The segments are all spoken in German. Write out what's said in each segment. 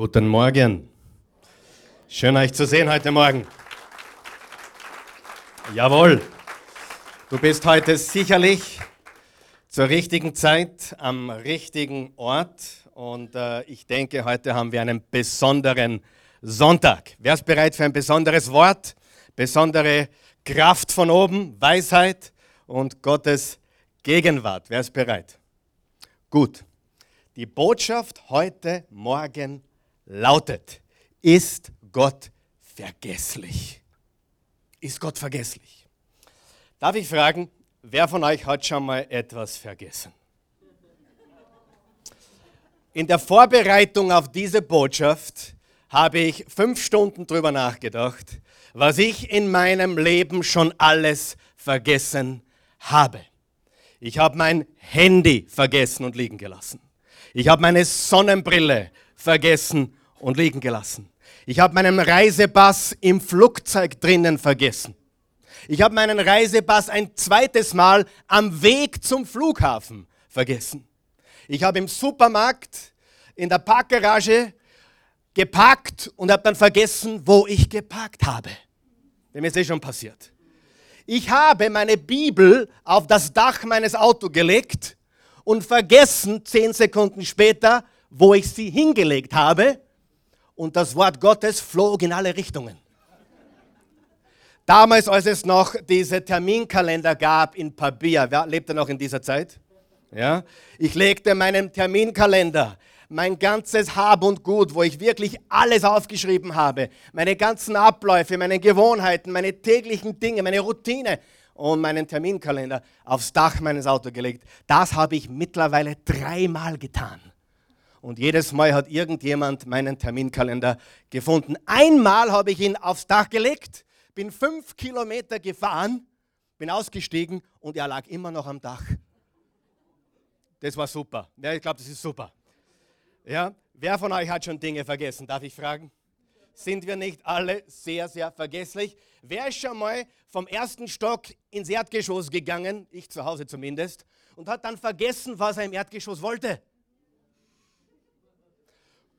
Guten Morgen. Schön euch zu sehen heute Morgen. Jawohl. Du bist heute sicherlich zur richtigen Zeit am richtigen Ort und äh, ich denke, heute haben wir einen besonderen Sonntag. Wer ist bereit für ein besonderes Wort, besondere Kraft von oben, Weisheit und Gottes Gegenwart? Wer ist bereit? Gut. Die Botschaft heute Morgen lautet, ist Gott vergesslich? Ist Gott vergesslich? Darf ich fragen, wer von euch hat schon mal etwas vergessen? In der Vorbereitung auf diese Botschaft habe ich fünf Stunden drüber nachgedacht, was ich in meinem Leben schon alles vergessen habe. Ich habe mein Handy vergessen und liegen gelassen. Ich habe meine Sonnenbrille vergessen und liegen gelassen. Ich habe meinen Reisepass im Flugzeug drinnen vergessen. Ich habe meinen Reisepass ein zweites Mal am Weg zum Flughafen vergessen. Ich habe im Supermarkt in der Parkgarage geparkt und habe dann vergessen, wo ich geparkt habe. Dem ist eh schon passiert. Ich habe meine Bibel auf das Dach meines Autos gelegt und vergessen, zehn Sekunden später, wo ich sie hingelegt habe. Und das Wort Gottes flog in alle Richtungen. Damals, als es noch diese Terminkalender gab in Papier, wer lebte noch in dieser Zeit? Ja? Ich legte meinen Terminkalender, mein ganzes Hab und Gut, wo ich wirklich alles aufgeschrieben habe, meine ganzen Abläufe, meine Gewohnheiten, meine täglichen Dinge, meine Routine, und meinen Terminkalender aufs Dach meines Autos gelegt. Das habe ich mittlerweile dreimal getan. Und jedes Mal hat irgendjemand meinen Terminkalender gefunden. Einmal habe ich ihn aufs Dach gelegt, bin fünf Kilometer gefahren, bin ausgestiegen und er lag immer noch am Dach. Das war super. Ja, ich glaube, das ist super. Ja, wer von euch hat schon Dinge vergessen? Darf ich fragen? Sind wir nicht alle sehr, sehr vergesslich? Wer ist schon mal vom ersten Stock ins Erdgeschoss gegangen, ich zu Hause zumindest, und hat dann vergessen, was er im Erdgeschoss wollte?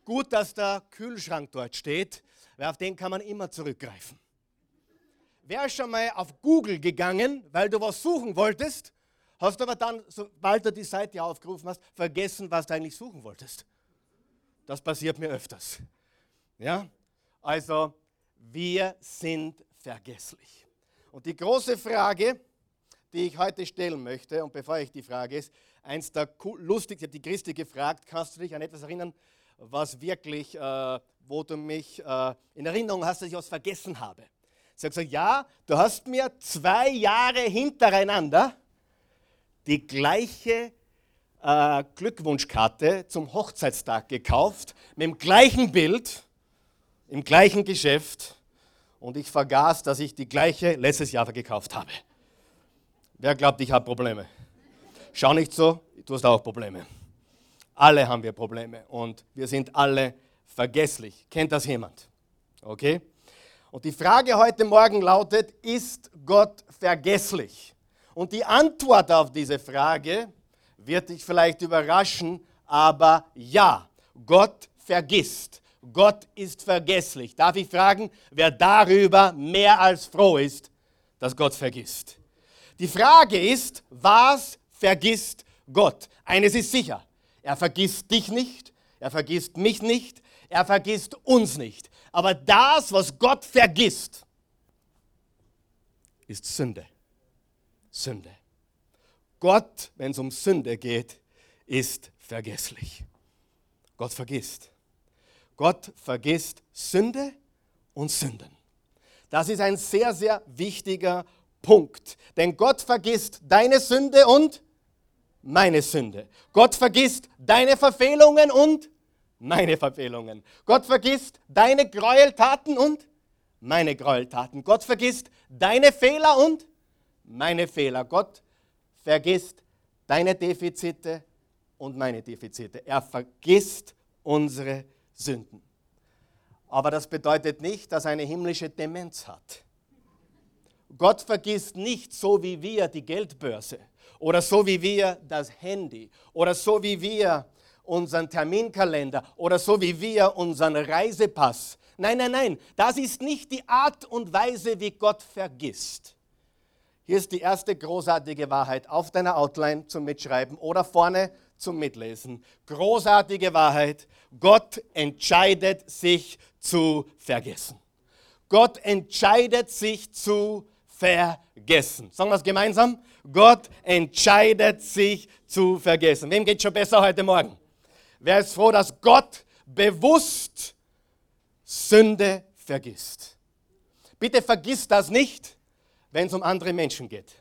Gut, dass der Kühlschrank dort steht, weil auf den kann man immer zurückgreifen. Wer ist schon mal auf Google gegangen, weil du was suchen wolltest, hast aber dann, sobald du die Seite aufgerufen hast, vergessen, was du eigentlich suchen wolltest? Das passiert mir öfters. Ja? Also, wir sind vergesslich. Und die große Frage, die ich heute stellen möchte, und bevor ich die Frage ist, eins der lustigsten, die Christi gefragt, kannst du dich an etwas erinnern, was wirklich, äh, wo du mich äh, in Erinnerung hast, dass ich was vergessen habe? Sie hat gesagt, ja, du hast mir zwei Jahre hintereinander die gleiche äh, Glückwunschkarte zum Hochzeitstag gekauft, mit dem gleichen Bild, im gleichen Geschäft und ich vergaß, dass ich die gleiche letztes Jahr gekauft habe. Wer glaubt, ich habe Probleme? Schau nicht so, du hast auch Probleme. Alle haben wir Probleme und wir sind alle vergesslich. Kennt das jemand? Okay? Und die Frage heute Morgen lautet, ist Gott vergesslich? Und die Antwort auf diese Frage wird dich vielleicht überraschen, aber ja, Gott vergisst. Gott ist vergesslich. Darf ich fragen, wer darüber mehr als froh ist, dass Gott vergisst? Die Frage ist, was vergisst Gott? Eines ist sicher, er vergisst dich nicht, er vergisst mich nicht, er vergisst uns nicht. Aber das, was Gott vergisst, ist Sünde. Sünde. Gott, wenn es um Sünde geht, ist vergesslich. Gott vergisst. Gott vergisst Sünde und Sünden. Das ist ein sehr, sehr wichtiger Punkt. Denn Gott vergisst deine Sünde und meine Sünde. Gott vergisst deine Verfehlungen und meine Verfehlungen. Gott vergisst deine Gräueltaten und meine Gräueltaten. Gott vergisst deine Fehler und meine Fehler. Gott vergisst deine Defizite und meine Defizite. Er vergisst unsere. Sünden. Aber das bedeutet nicht, dass er eine himmlische Demenz hat. Gott vergisst nicht so wie wir die Geldbörse oder so wie wir das Handy oder so wie wir unseren Terminkalender oder so wie wir unseren Reisepass. Nein, nein, nein, das ist nicht die Art und Weise, wie Gott vergisst. Hier ist die erste großartige Wahrheit auf deiner Outline zum Mitschreiben oder vorne zum Mitlesen. Großartige Wahrheit, Gott entscheidet sich zu vergessen. Gott entscheidet sich zu vergessen. Sagen wir es gemeinsam? Gott entscheidet sich zu vergessen. Wem geht schon besser heute Morgen? Wer ist froh, dass Gott bewusst Sünde vergisst? Bitte vergiss das nicht, wenn es um andere Menschen geht.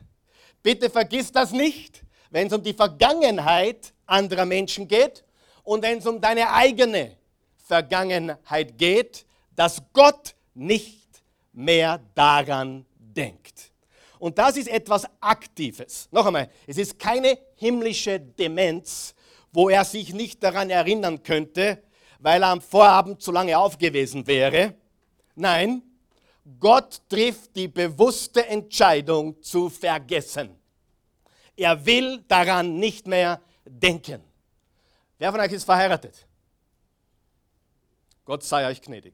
Bitte vergiss das nicht, wenn es um die Vergangenheit anderer Menschen geht und wenn es um deine eigene Vergangenheit geht, dass Gott nicht mehr daran denkt. Und das ist etwas Aktives. Noch einmal, es ist keine himmlische Demenz, wo er sich nicht daran erinnern könnte, weil er am Vorabend zu lange aufgewesen wäre. Nein, Gott trifft die bewusste Entscheidung zu vergessen. Er will daran nicht mehr denken. Wer von euch ist verheiratet? Gott sei euch gnädig.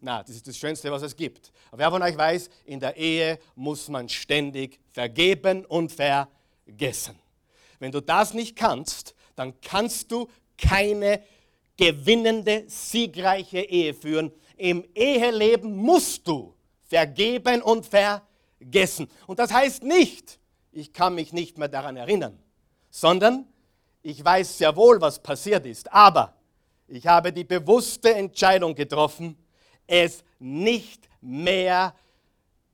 Na, das ist das Schönste, was es gibt. Aber wer von euch weiß, in der Ehe muss man ständig vergeben und vergessen. Wenn du das nicht kannst, dann kannst du keine gewinnende, siegreiche Ehe führen. Im Eheleben musst du vergeben und vergessen. Und das heißt nicht, ich kann mich nicht mehr daran erinnern, sondern ich weiß sehr wohl, was passiert ist. Aber ich habe die bewusste Entscheidung getroffen, es nicht mehr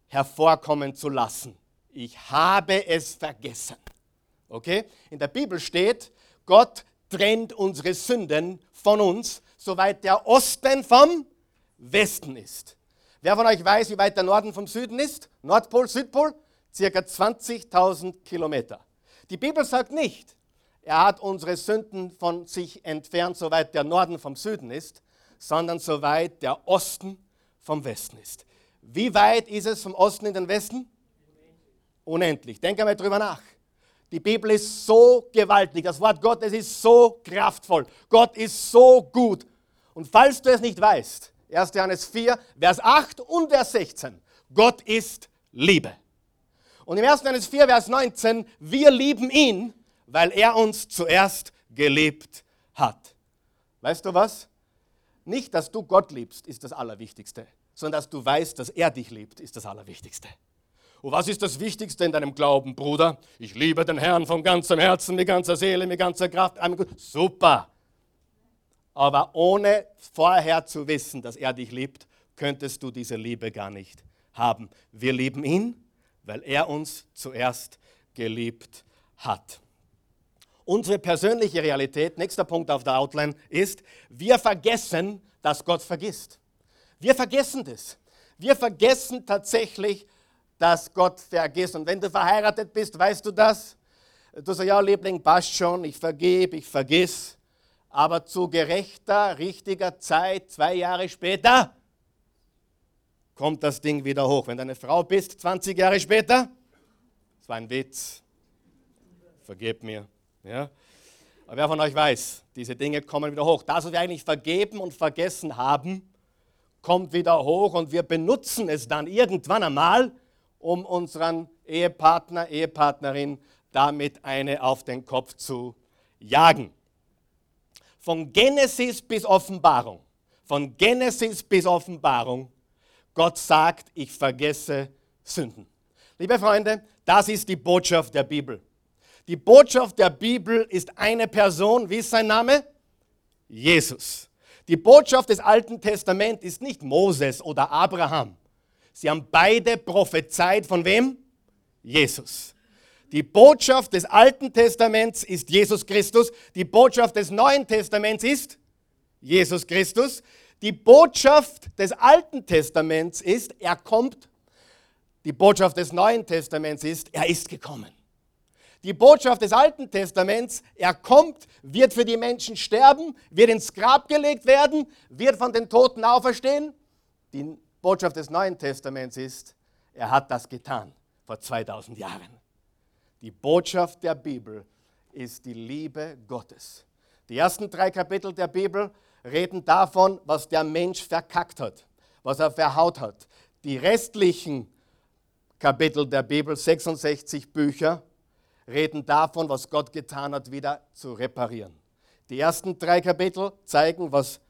hervorkommen zu lassen. Ich habe es vergessen. Okay? In der Bibel steht, Gott trennt unsere Sünden von uns, soweit der Osten vom Westen ist. Wer von euch weiß, wie weit der Norden vom Süden ist? Nordpol, Südpol? Circa 20.000 Kilometer. Die Bibel sagt nicht, er hat unsere Sünden von sich entfernt, soweit der Norden vom Süden ist, sondern soweit der Osten vom Westen ist. Wie weit ist es vom Osten in den Westen? Unendlich. Denk einmal drüber nach. Die Bibel ist so gewaltig, das Wort Gottes ist so kraftvoll, Gott ist so gut. Und falls du es nicht weißt, 1. Johannes 4, Vers 8 und Vers 16, Gott ist Liebe. Und im 1. Johannes 4, Vers 19, wir lieben ihn, weil er uns zuerst geliebt hat. Weißt du was? Nicht, dass du Gott liebst, ist das Allerwichtigste, sondern dass du weißt, dass er dich liebt, ist das Allerwichtigste. Und was ist das Wichtigste in deinem Glauben, Bruder? Ich liebe den Herrn von ganzem Herzen, mit ganzer Seele, mit ganzer Kraft. Super. Aber ohne vorher zu wissen, dass er dich liebt, könntest du diese Liebe gar nicht haben. Wir lieben ihn, weil er uns zuerst geliebt hat. Unsere persönliche Realität, nächster Punkt auf der Outline, ist, wir vergessen, dass Gott vergisst. Wir vergessen das. Wir vergessen tatsächlich, dass Gott vergisst. Und wenn du verheiratet bist, weißt du das? Du sagst, ja, Liebling, passt schon, ich vergebe, ich vergiss. Aber zu gerechter, richtiger Zeit, zwei Jahre später, kommt das Ding wieder hoch. Wenn du eine Frau bist, 20 Jahre später, das war ein Witz, vergib mir. Ja? Aber wer von euch weiß, diese Dinge kommen wieder hoch. Das, was wir eigentlich vergeben und vergessen haben, kommt wieder hoch und wir benutzen es dann irgendwann einmal, um unseren Ehepartner, Ehepartnerin damit eine auf den Kopf zu jagen. Von Genesis bis Offenbarung, von Genesis bis Offenbarung, Gott sagt, ich vergesse Sünden. Liebe Freunde, das ist die Botschaft der Bibel. Die Botschaft der Bibel ist eine Person. Wie ist sein Name? Jesus. Die Botschaft des Alten Testaments ist nicht Moses oder Abraham. Sie haben beide prophezeit von wem? Jesus. Die Botschaft des Alten Testaments ist Jesus Christus. Die Botschaft des Neuen Testaments ist Jesus Christus. Die Botschaft des Alten Testaments ist, er kommt. Die Botschaft des Neuen Testaments ist, er ist gekommen die Botschaft des Alten Testaments, er kommt, wird für die Menschen sterben, wird ins Grab gelegt werden, wird von den Toten auferstehen. Die Botschaft des Neuen Testaments ist, er hat das getan vor 2000 Jahren. Die Botschaft der Bibel ist die Liebe Gottes. Die ersten drei Kapitel der Bibel reden davon, was der Mensch verkackt hat, was er verhaut hat. Die restlichen Kapitel der Bibel, 66 Bücher, reden davon, was Gott getan hat, wieder zu reparieren. Die ersten drei Kapitel zeigen, was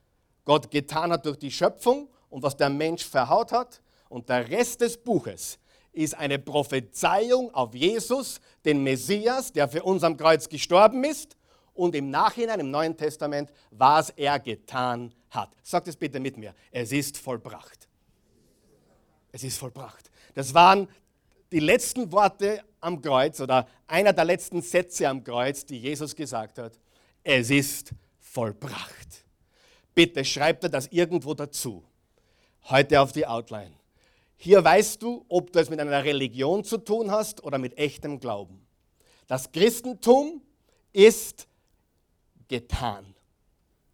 Gott getan hat durch die Schöpfung und was der Mensch verhaut hat. Und der Rest des Buches ist eine Prophezeiung auf Jesus, den Messias, der für uns am Kreuz gestorben ist und im Nachhinein im Neuen Testament, was er getan hat. Sagt es bitte mit mir. Es ist vollbracht. Es ist vollbracht. Das waren die letzten Worte am Kreuz oder einer der letzten Sätze am Kreuz, die Jesus gesagt hat. Es ist vollbracht. Bitte schreibt er das irgendwo dazu. Heute auf die Outline. Hier weißt du, ob du es mit einer Religion zu tun hast oder mit echtem Glauben. Das Christentum ist getan.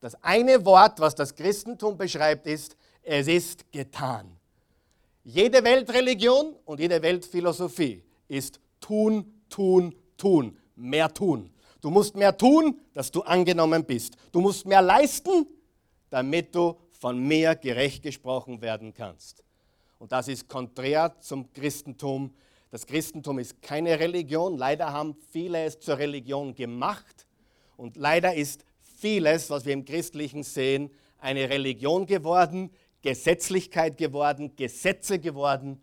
Das eine Wort, was das Christentum beschreibt, ist, es ist getan. Jede Weltreligion und jede Weltphilosophie ist tun, tun, tun, mehr tun. Du musst mehr tun, dass du angenommen bist. Du musst mehr leisten, damit du von mir gerecht gesprochen werden kannst. Und das ist konträr zum Christentum. Das Christentum ist keine Religion. Leider haben viele es zur Religion gemacht. Und leider ist vieles, was wir im Christlichen sehen, eine Religion geworden, Gesetzlichkeit geworden, Gesetze geworden.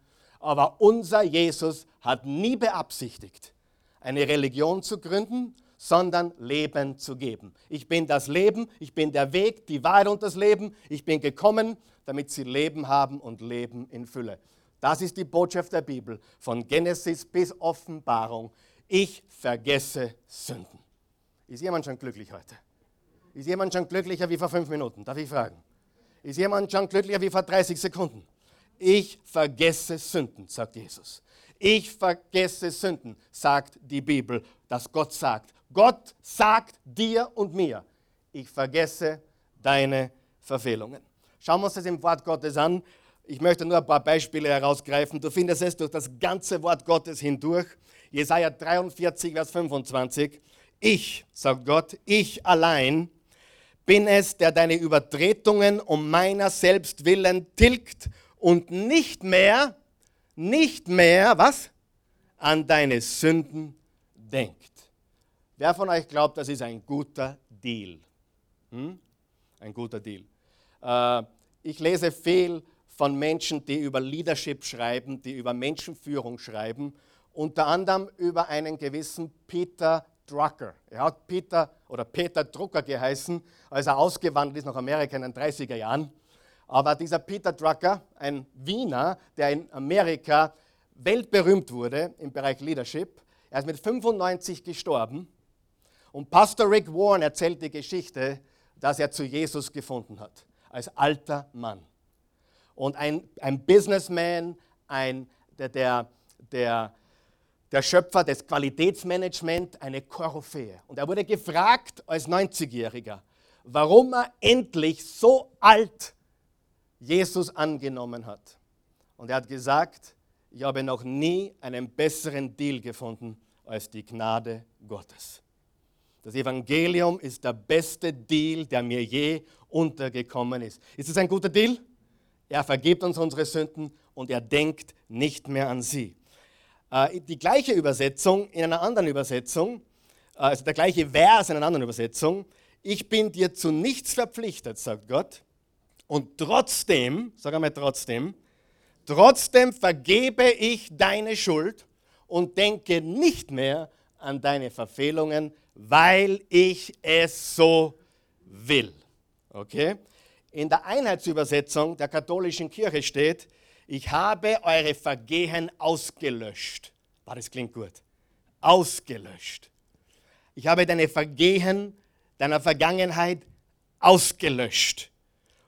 Aber unser Jesus hat nie beabsichtigt, eine Religion zu gründen, sondern Leben zu geben. Ich bin das Leben, ich bin der Weg, die Wahrheit und das Leben. Ich bin gekommen, damit sie Leben haben und Leben in Fülle. Das ist die Botschaft der Bibel, von Genesis bis Offenbarung. Ich vergesse Sünden. Ist jemand schon glücklich heute? Ist jemand schon glücklicher wie vor fünf Minuten? Darf ich fragen? Ist jemand schon glücklicher wie vor 30 Sekunden? Ich vergesse Sünden, sagt Jesus. Ich vergesse Sünden, sagt die Bibel, dass Gott sagt. Gott sagt dir und mir, ich vergesse deine Verfehlungen. Schauen wir uns das im Wort Gottes an. Ich möchte nur ein paar Beispiele herausgreifen. Du findest es durch das ganze Wort Gottes hindurch. Jesaja 43, Vers 25. Ich, sagt Gott, ich allein bin es, der deine Übertretungen um meiner selbst willen tilgt und nicht mehr, nicht mehr, was? An deine Sünden denkt. Wer von euch glaubt, das ist ein guter Deal? Hm? Ein guter Deal. Äh, ich lese viel von Menschen, die über Leadership schreiben, die über Menschenführung schreiben, unter anderem über einen gewissen Peter Drucker. Er hat Peter oder Peter Drucker geheißen, als er ausgewandert ist nach Amerika in den 30er Jahren. Aber dieser Peter Drucker, ein Wiener, der in Amerika weltberühmt wurde im Bereich Leadership, er ist mit 95 gestorben. Und Pastor Rick Warren erzählt die Geschichte, dass er zu Jesus gefunden hat, als alter Mann. Und ein, ein Businessman, ein, der, der, der der Schöpfer des Qualitätsmanagements, eine Koryphäe. Und er wurde gefragt als 90-Jähriger, warum er endlich so alt Jesus angenommen hat. Und er hat gesagt, ich habe noch nie einen besseren Deal gefunden als die Gnade Gottes. Das Evangelium ist der beste Deal, der mir je untergekommen ist. Ist es ein guter Deal? Er vergibt uns unsere Sünden und er denkt nicht mehr an sie. Äh, die gleiche Übersetzung in einer anderen Übersetzung, äh, also der gleiche Vers in einer anderen Übersetzung, ich bin dir zu nichts verpflichtet, sagt Gott, und trotzdem, sag einmal trotzdem, trotzdem vergebe ich deine Schuld und denke nicht mehr an deine Verfehlungen, weil ich es so will. Okay? In der Einheitsübersetzung der katholischen Kirche steht, ich habe eure Vergehen ausgelöscht. War das klingt gut. Ausgelöscht. Ich habe deine Vergehen deiner Vergangenheit ausgelöscht.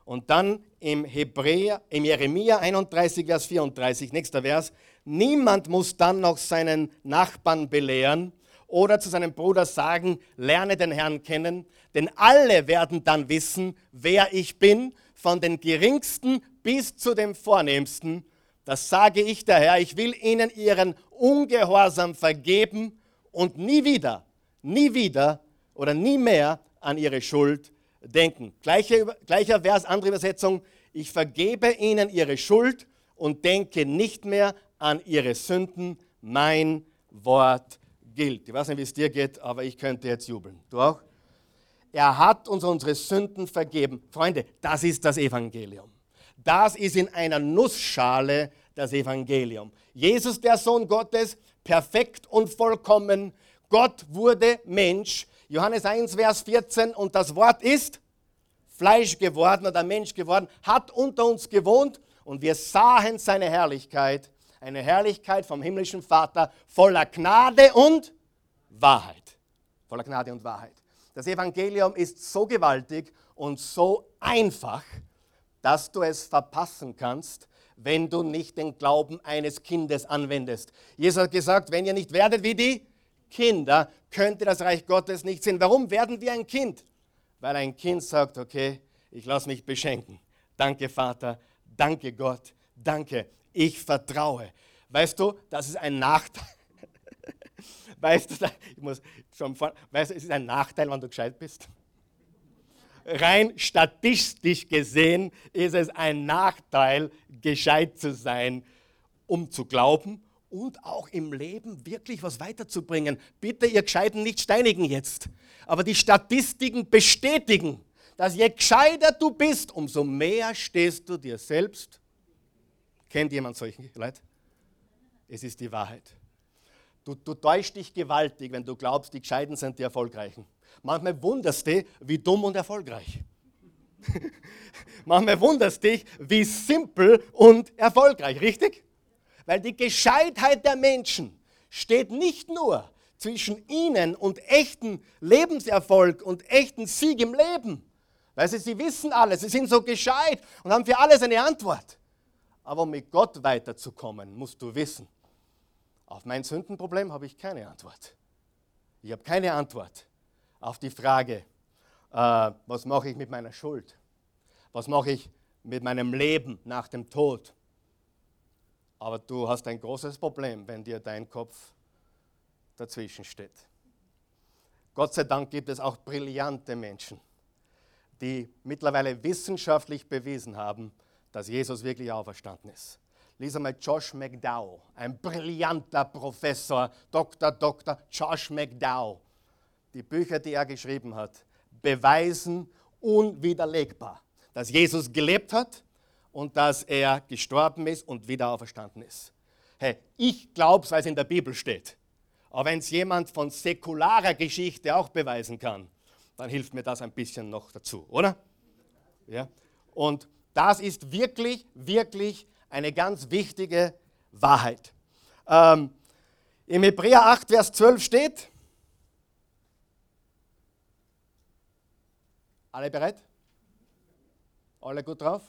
Und dann im Hebräer, im Jeremia 31, Vers 34, nächster Vers, niemand muss dann noch seinen Nachbarn belehren oder zu seinem Bruder sagen, lerne den Herrn kennen, denn alle werden dann wissen, wer ich bin, von den geringsten bis zu dem Vornehmsten. Das sage ich der Herr. Ich will ihnen ihren Ungehorsam vergeben und nie wieder, nie wieder oder nie mehr an ihre Schuld denken. Gleicher, gleicher Vers, andere Übersetzung. Ich vergebe ihnen ihre Schuld und denke nicht mehr an ihre Sünden. Mein Wort gilt. Ich weiß nicht, wie es dir geht, aber ich könnte jetzt jubeln. Du auch? Er hat uns unsere Sünden vergeben. Freunde, das ist das Evangelium. Das ist in einer Nussschale das Evangelium. Jesus, der Sohn Gottes, perfekt und vollkommen. Gott wurde Mensch. Johannes 1, Vers 14. Und das Wort ist Fleisch geworden oder Mensch geworden, hat unter uns gewohnt und wir sahen seine Herrlichkeit. Eine Herrlichkeit vom himmlischen Vater voller Gnade und Wahrheit. Voller Gnade und Wahrheit. Das Evangelium ist so gewaltig und so einfach, dass du es verpassen kannst, wenn du nicht den Glauben eines Kindes anwendest. Jesus hat gesagt, wenn ihr nicht werdet wie die Kinder, könnt ihr das Reich Gottes nicht sehen. Warum werden wir ein Kind? Weil ein Kind sagt, okay, ich lasse mich beschenken. Danke Vater, danke Gott, danke, ich vertraue. Weißt du, das ist ein Nachteil. Weißt du, ich muss schon vor, weißt du, es ist ein Nachteil, wenn du gescheit bist rein statistisch gesehen ist es ein Nachteil, gescheit zu sein, um zu glauben und auch im Leben wirklich was weiterzubringen. Bitte, ihr Gescheiten nicht steinigen jetzt. Aber die Statistiken bestätigen, dass je gescheiter du bist, umso mehr stehst du dir selbst. Kennt jemand solche Leute? Es ist die Wahrheit. Du, du täuschst dich gewaltig, wenn du glaubst, die Gescheiten sind die Erfolgreichen. Manchmal wunderst du, wie dumm und erfolgreich. Manchmal wunderst dich, wie simpel und erfolgreich, richtig? Weil die Gescheitheit der Menschen steht nicht nur zwischen ihnen und echten Lebenserfolg und echten Sieg im Leben. Weißt du, sie wissen alles, sie sind so gescheit und haben für alles eine Antwort. Aber um mit Gott weiterzukommen, musst du wissen, auf mein Sündenproblem habe ich keine Antwort. Ich habe keine Antwort auf die Frage, äh, was mache ich mit meiner Schuld? Was mache ich mit meinem Leben nach dem Tod? Aber du hast ein großes Problem, wenn dir dein Kopf dazwischen steht. Gott sei Dank gibt es auch brillante Menschen, die mittlerweile wissenschaftlich bewiesen haben, dass Jesus wirklich auferstanden ist. Lies einmal Josh McDowell, ein brillanter Professor, Dr. Dr. Josh McDowell die Bücher, die er geschrieben hat, beweisen unwiderlegbar, dass Jesus gelebt hat und dass er gestorben ist und wieder auferstanden ist. Hey, ich glaube es, weil es in der Bibel steht. Aber wenn es jemand von säkularer Geschichte auch beweisen kann, dann hilft mir das ein bisschen noch dazu, oder? Ja? Und das ist wirklich, wirklich eine ganz wichtige Wahrheit. Ähm, Im Hebräer 8, Vers 12 steht, Alle bereit? Alle gut drauf?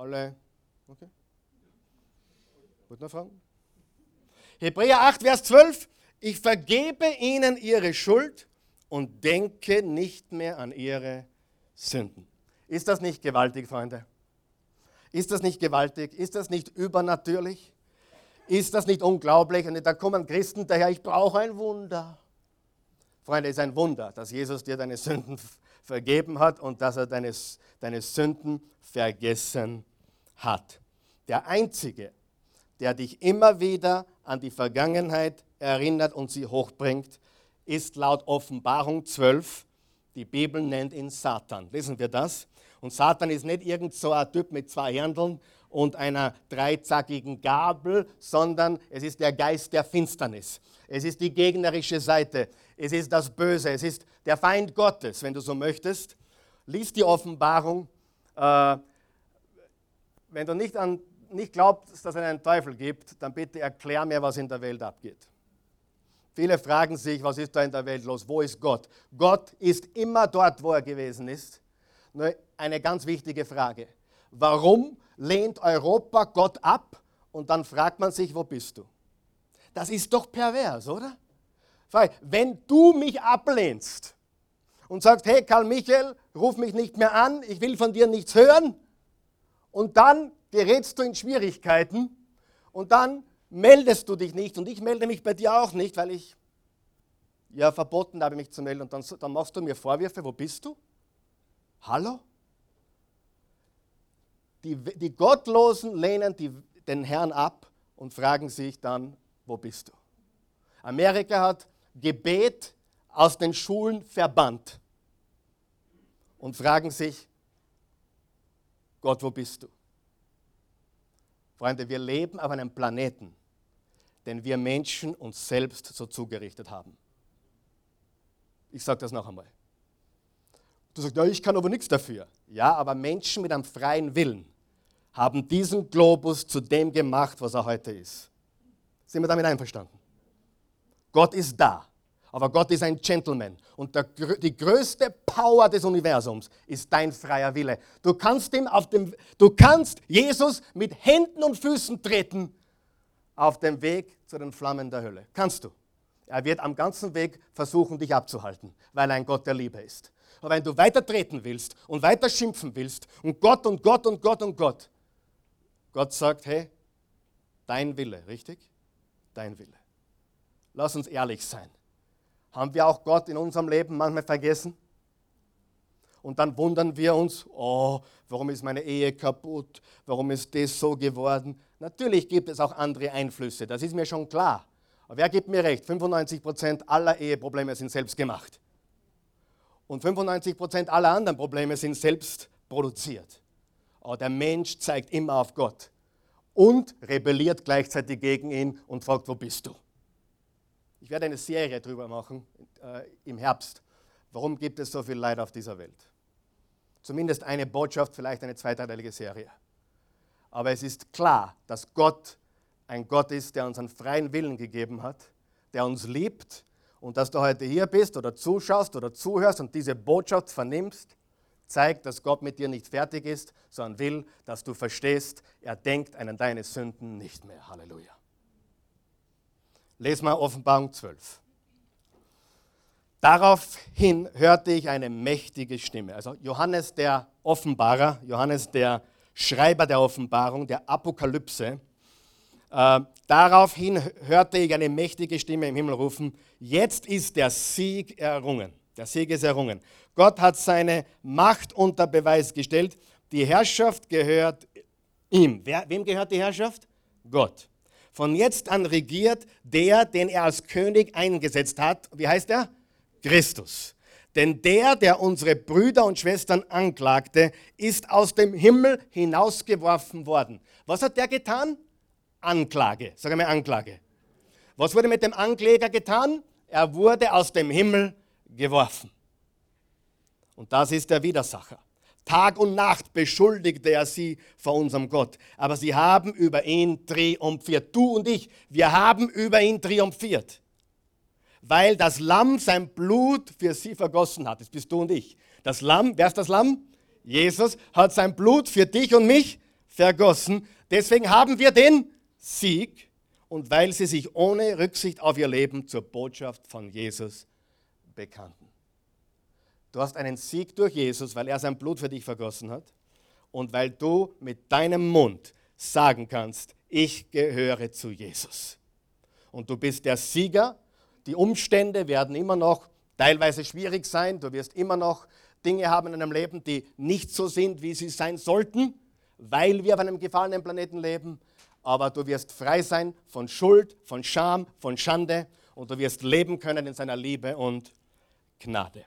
Alle? Okay. Gut noch Fragen? Hebräer 8, Vers 12. Ich vergebe ihnen ihre Schuld und denke nicht mehr an ihre Sünden. Ist das nicht gewaltig, Freunde? Ist das nicht gewaltig? Ist das nicht übernatürlich? Ist das nicht unglaublich? Und da kommen Christen daher, ich brauche ein Wunder. Freunde, es ist ein Wunder, dass Jesus dir deine Sünden vergeben hat und dass er deine, deine Sünden vergessen hat. Der Einzige, der dich immer wieder an die Vergangenheit erinnert und sie hochbringt, ist laut Offenbarung 12, die Bibel nennt ihn Satan. Lesen wir das? Und Satan ist nicht irgend so ein Typ mit zwei Händeln und einer dreizackigen Gabel, sondern es ist der Geist der Finsternis. Es ist die gegnerische Seite. Es ist das Böse. Es ist der Feind Gottes, wenn du so möchtest. Lies die Offenbarung. Äh, wenn du nicht, an, nicht glaubst, dass es einen Teufel gibt, dann bitte erklär mir, was in der Welt abgeht. Viele fragen sich, was ist da in der Welt los? Wo ist Gott? Gott ist immer dort, wo er gewesen ist. Nur eine ganz wichtige Frage. Warum lehnt Europa Gott ab? Und dann fragt man sich, wo bist du? Das ist doch pervers, oder? Wenn du mich ablehnst und sagst, hey Karl Michael, ruf mich nicht mehr an, ich will von dir nichts hören, und dann gerätst du in Ja, verboten habe ich mich zu melden. Und dann, dann machst du mir Vorwürfe, wo bist du? Hallo? Die, die Gottlosen lehnen die, den Herrn ab und fragen sich dann, wo bist du? Amerika hat Gebet aus den Schulen verbannt und fragen sich, Gott, wo bist du? Freunde, wir leben auf einem Planeten, den wir Menschen uns selbst so zugerichtet haben. Ich sage das noch einmal. Du sagst, ja, ich kann aber nichts dafür. Ja, aber Menschen mit einem freien Willen haben diesen Globus zu dem gemacht, was er heute ist. Sind wir damit einverstanden? Gott ist da, aber Gott ist ein Gentleman. Und der, die größte Power des Universums ist dein freier Wille. Du kannst, ihm auf dem, du kannst Jesus mit Händen und Füßen treten auf dem Weg zu den Flammen der Hölle. Kannst du. Er wird am ganzen Weg versuchen, dich abzuhalten, weil er ein Gott der Liebe ist. Aber wenn du weiter treten willst und weiter schimpfen willst und Gott und Gott und Gott und Gott, Gott sagt, hey, dein Wille, richtig? Dein Wille. Lass uns ehrlich sein. Haben wir auch Gott in unserem Leben manchmal vergessen? Und dann wundern wir uns, oh, warum ist meine Ehe kaputt? Warum ist das so geworden? Natürlich gibt es auch andere Einflüsse, das ist mir schon klar. Aber wer gibt mir recht? 95% aller Eheprobleme sind selbst gemacht. Und 95% aller anderen Probleme sind selbst produziert. Aber der Mensch zeigt immer auf Gott und rebelliert gleichzeitig gegen ihn und fragt, wo bist du? Ich werde eine Serie darüber machen äh, im Herbst. Warum gibt es so viel Leid auf dieser Welt? Zumindest eine Botschaft, vielleicht eine zweiteilige Serie. Aber es ist klar, dass Gott ein Gott ist, der uns einen freien Willen gegeben hat, der uns liebt und dass du heute hier bist oder zuschaust oder zuhörst und diese Botschaft vernimmst, zeigt, dass Gott mit dir nicht fertig ist, sondern will, dass du verstehst, er denkt an deine Sünden nicht mehr. Halleluja. Lesen wir Offenbarung 12. Daraufhin hörte ich eine mächtige Stimme. Also Johannes der Offenbarer, Johannes der Schreiber der Offenbarung, der Apokalypse, äh, daraufhin hörte ich eine mächtige Stimme im Himmel rufen, jetzt ist der Sieg errungen. Der Sieg ist errungen. Gott hat seine Macht unter Beweis gestellt. Die Herrschaft gehört ihm. Wer, wem gehört die Herrschaft? Gott. Von jetzt an regiert der, den er als König eingesetzt hat. Wie heißt er? Christus. Denn der, der unsere Brüder und Schwestern anklagte, ist aus dem Himmel hinausgeworfen worden. Was hat der getan? Anklage. Sag einmal Anklage. Was wurde mit dem Ankläger getan? Er wurde aus dem Himmel geworfen. Und das ist der Widersacher. Tag und Nacht beschuldigte er sie vor unserem Gott. Aber sie haben über ihn triumphiert. Du und ich, wir haben über ihn triumphiert. Weil das Lamm sein Blut für sie vergossen hat. Das bist du und ich. Das Lamm, wer ist das Lamm? Jesus hat sein Blut für dich und mich vergossen. Deswegen haben wir den Sieg und weil sie sich ohne Rücksicht auf ihr Leben zur Botschaft von Jesus bekannten. Du hast einen Sieg durch Jesus, weil er sein Blut für dich vergossen hat und weil du mit deinem Mund sagen kannst, ich gehöre zu Jesus. Und du bist der Sieger. Die Umstände werden immer noch teilweise schwierig sein. Du wirst immer noch Dinge haben in deinem Leben, die nicht so sind, wie sie sein sollten, weil wir auf einem gefallenen Planeten leben aber du wirst frei sein von Schuld, von Scham, von Schande und du wirst leben können in seiner Liebe und Gnade.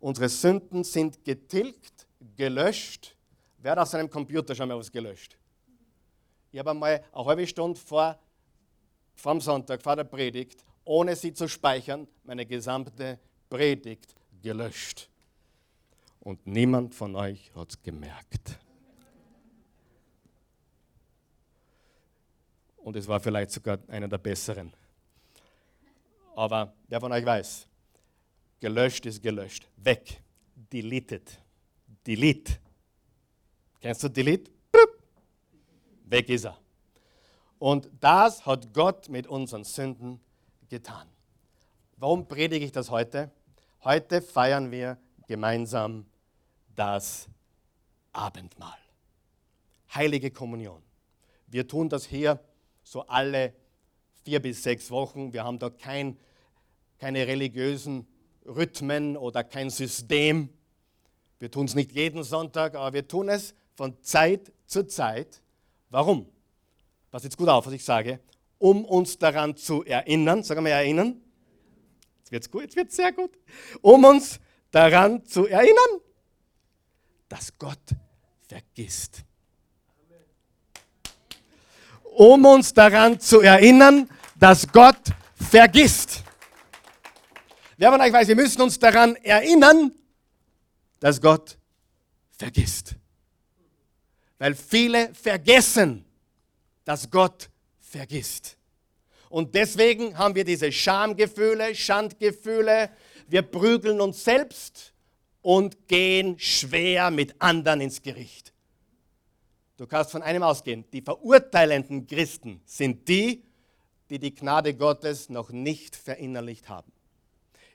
Unsere Sünden sind getilgt, gelöscht. Wer hat auf seinem Computer schon mal was gelöscht? Ich habe einmal eine halbe Stunde vor, dem Sonntag, vor der Predigt, ohne sie zu speichern, meine gesamte Predigt gelöscht. Und niemand von euch hat es gemerkt. und es war vielleicht sogar einer der besseren. Aber wer von euch weiß, gelöscht ist gelöscht. Weg. Deleted. Delete. Kennst du Delete? Weg ist er. Und das hat Gott mit unseren Sünden getan. Warum predige ich das heute? Heute feiern wir gemeinsam das Abendmahl. Heilige Kommunion. Wir tun das hier so alle vier bis sechs Wochen. Wir haben da kein keine religiösen Rhythmen oder kein System. Wir tun es nicht jeden Sonntag, aber wir tun es von Zeit zu Zeit. Warum? Pass jetzt gut auf, was ich sage. Um uns daran zu erinnern, sagen wir erinnern. Jetzt wird es gut, jetzt wird es sehr gut. Um uns daran zu erinnern, dass Gott vergisst. Um uns daran zu erinnern, dass Gott vergisst. Wer von euch weiß, wir müssen uns daran erinnern, dass Gott vergisst. Weil viele vergessen, dass Gott vergisst. Und deswegen haben wir diese Schamgefühle, Schandgefühle. Wir prügeln uns selbst und gehen schwer mit anderen ins Gericht. Du kannst von einem ausgehen. Die verurteilenden Christen sind die, die die Gnade Gottes noch nicht verinnerlicht haben.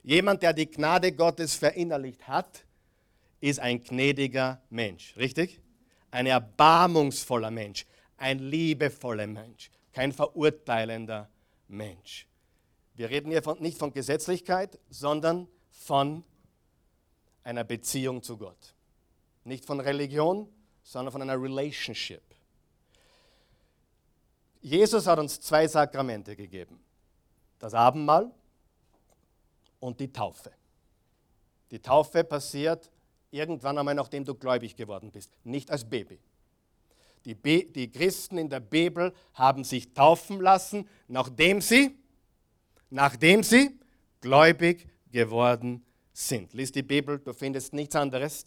Jemand, der die Gnade Gottes verinnerlicht hat, ist ein gnädiger Mensch, richtig? Ein erbarmungsvoller Mensch, ein liebevoller Mensch, kein verurteilender Mensch. Wir reden hier von, nicht von Gesetzlichkeit, sondern von einer Beziehung zu Gott. Nicht von Religion, sondern von einer Relationship. Jesus hat uns zwei Sakramente gegeben. Das Abendmahl und die Taufe. Die Taufe passiert irgendwann einmal, nachdem du gläubig geworden bist, nicht als Baby. Die, Be die Christen in der Bibel haben sich taufen lassen, nachdem sie, nachdem sie gläubig geworden sind. Lies die Bibel, du findest nichts anderes.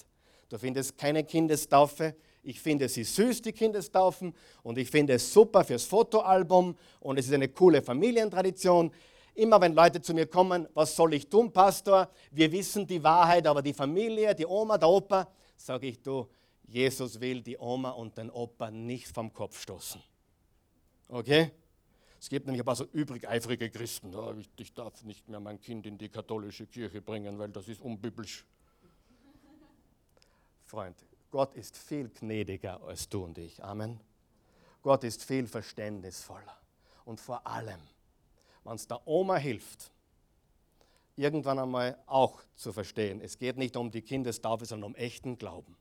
Du findest keine Kindestaufe. Ich finde sie süß, die Kindestaufen, und ich finde es super fürs Fotoalbum und es ist eine coole Familientradition. Immer wenn Leute zu mir kommen, was soll ich tun, Pastor? Wir wissen die Wahrheit, aber die Familie, die Oma, der Opa, sage ich, du, Jesus will die Oma und den Opa nicht vom Kopf stoßen. Okay? Es gibt nämlich ein paar so übrig eifrige Christen. Oh, ich, ich darf nicht mehr mein Kind in die katholische Kirche bringen, weil das ist unbiblisch. Freund, Gott ist viel gnädiger als du und ich. Amen. Gott ist viel verständnisvoller. Und vor allem, wenn es der Oma hilft, irgendwann einmal auch zu verstehen, es geht nicht um die Kindestaufe, sondern um echten Glauben,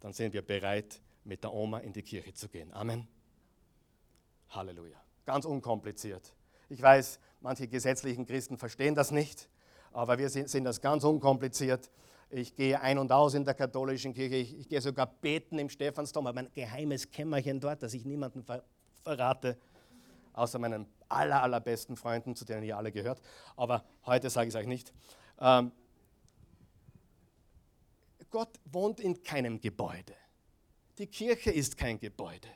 dann sind wir bereit, mit der Oma in die Kirche zu gehen. Amen. Halleluja. Ganz unkompliziert. Ich weiß, manche gesetzlichen Christen verstehen das nicht, aber wir sind, das ganz unkompliziert. Ich gehe ein und aus in der katholischen Kirche. Ich, gehe sogar beten im Stephansdom, habe ein geheimes Kämmerchen dort, das ich niemandem ver verrate, außer meinen aller, allerbesten Freunden, zu denen ihr alle gehört. Aber heute sage ich es euch nicht. Ähm, Gott wohnt in keinem Gebäude. Die Kirche ist kein Gebäude.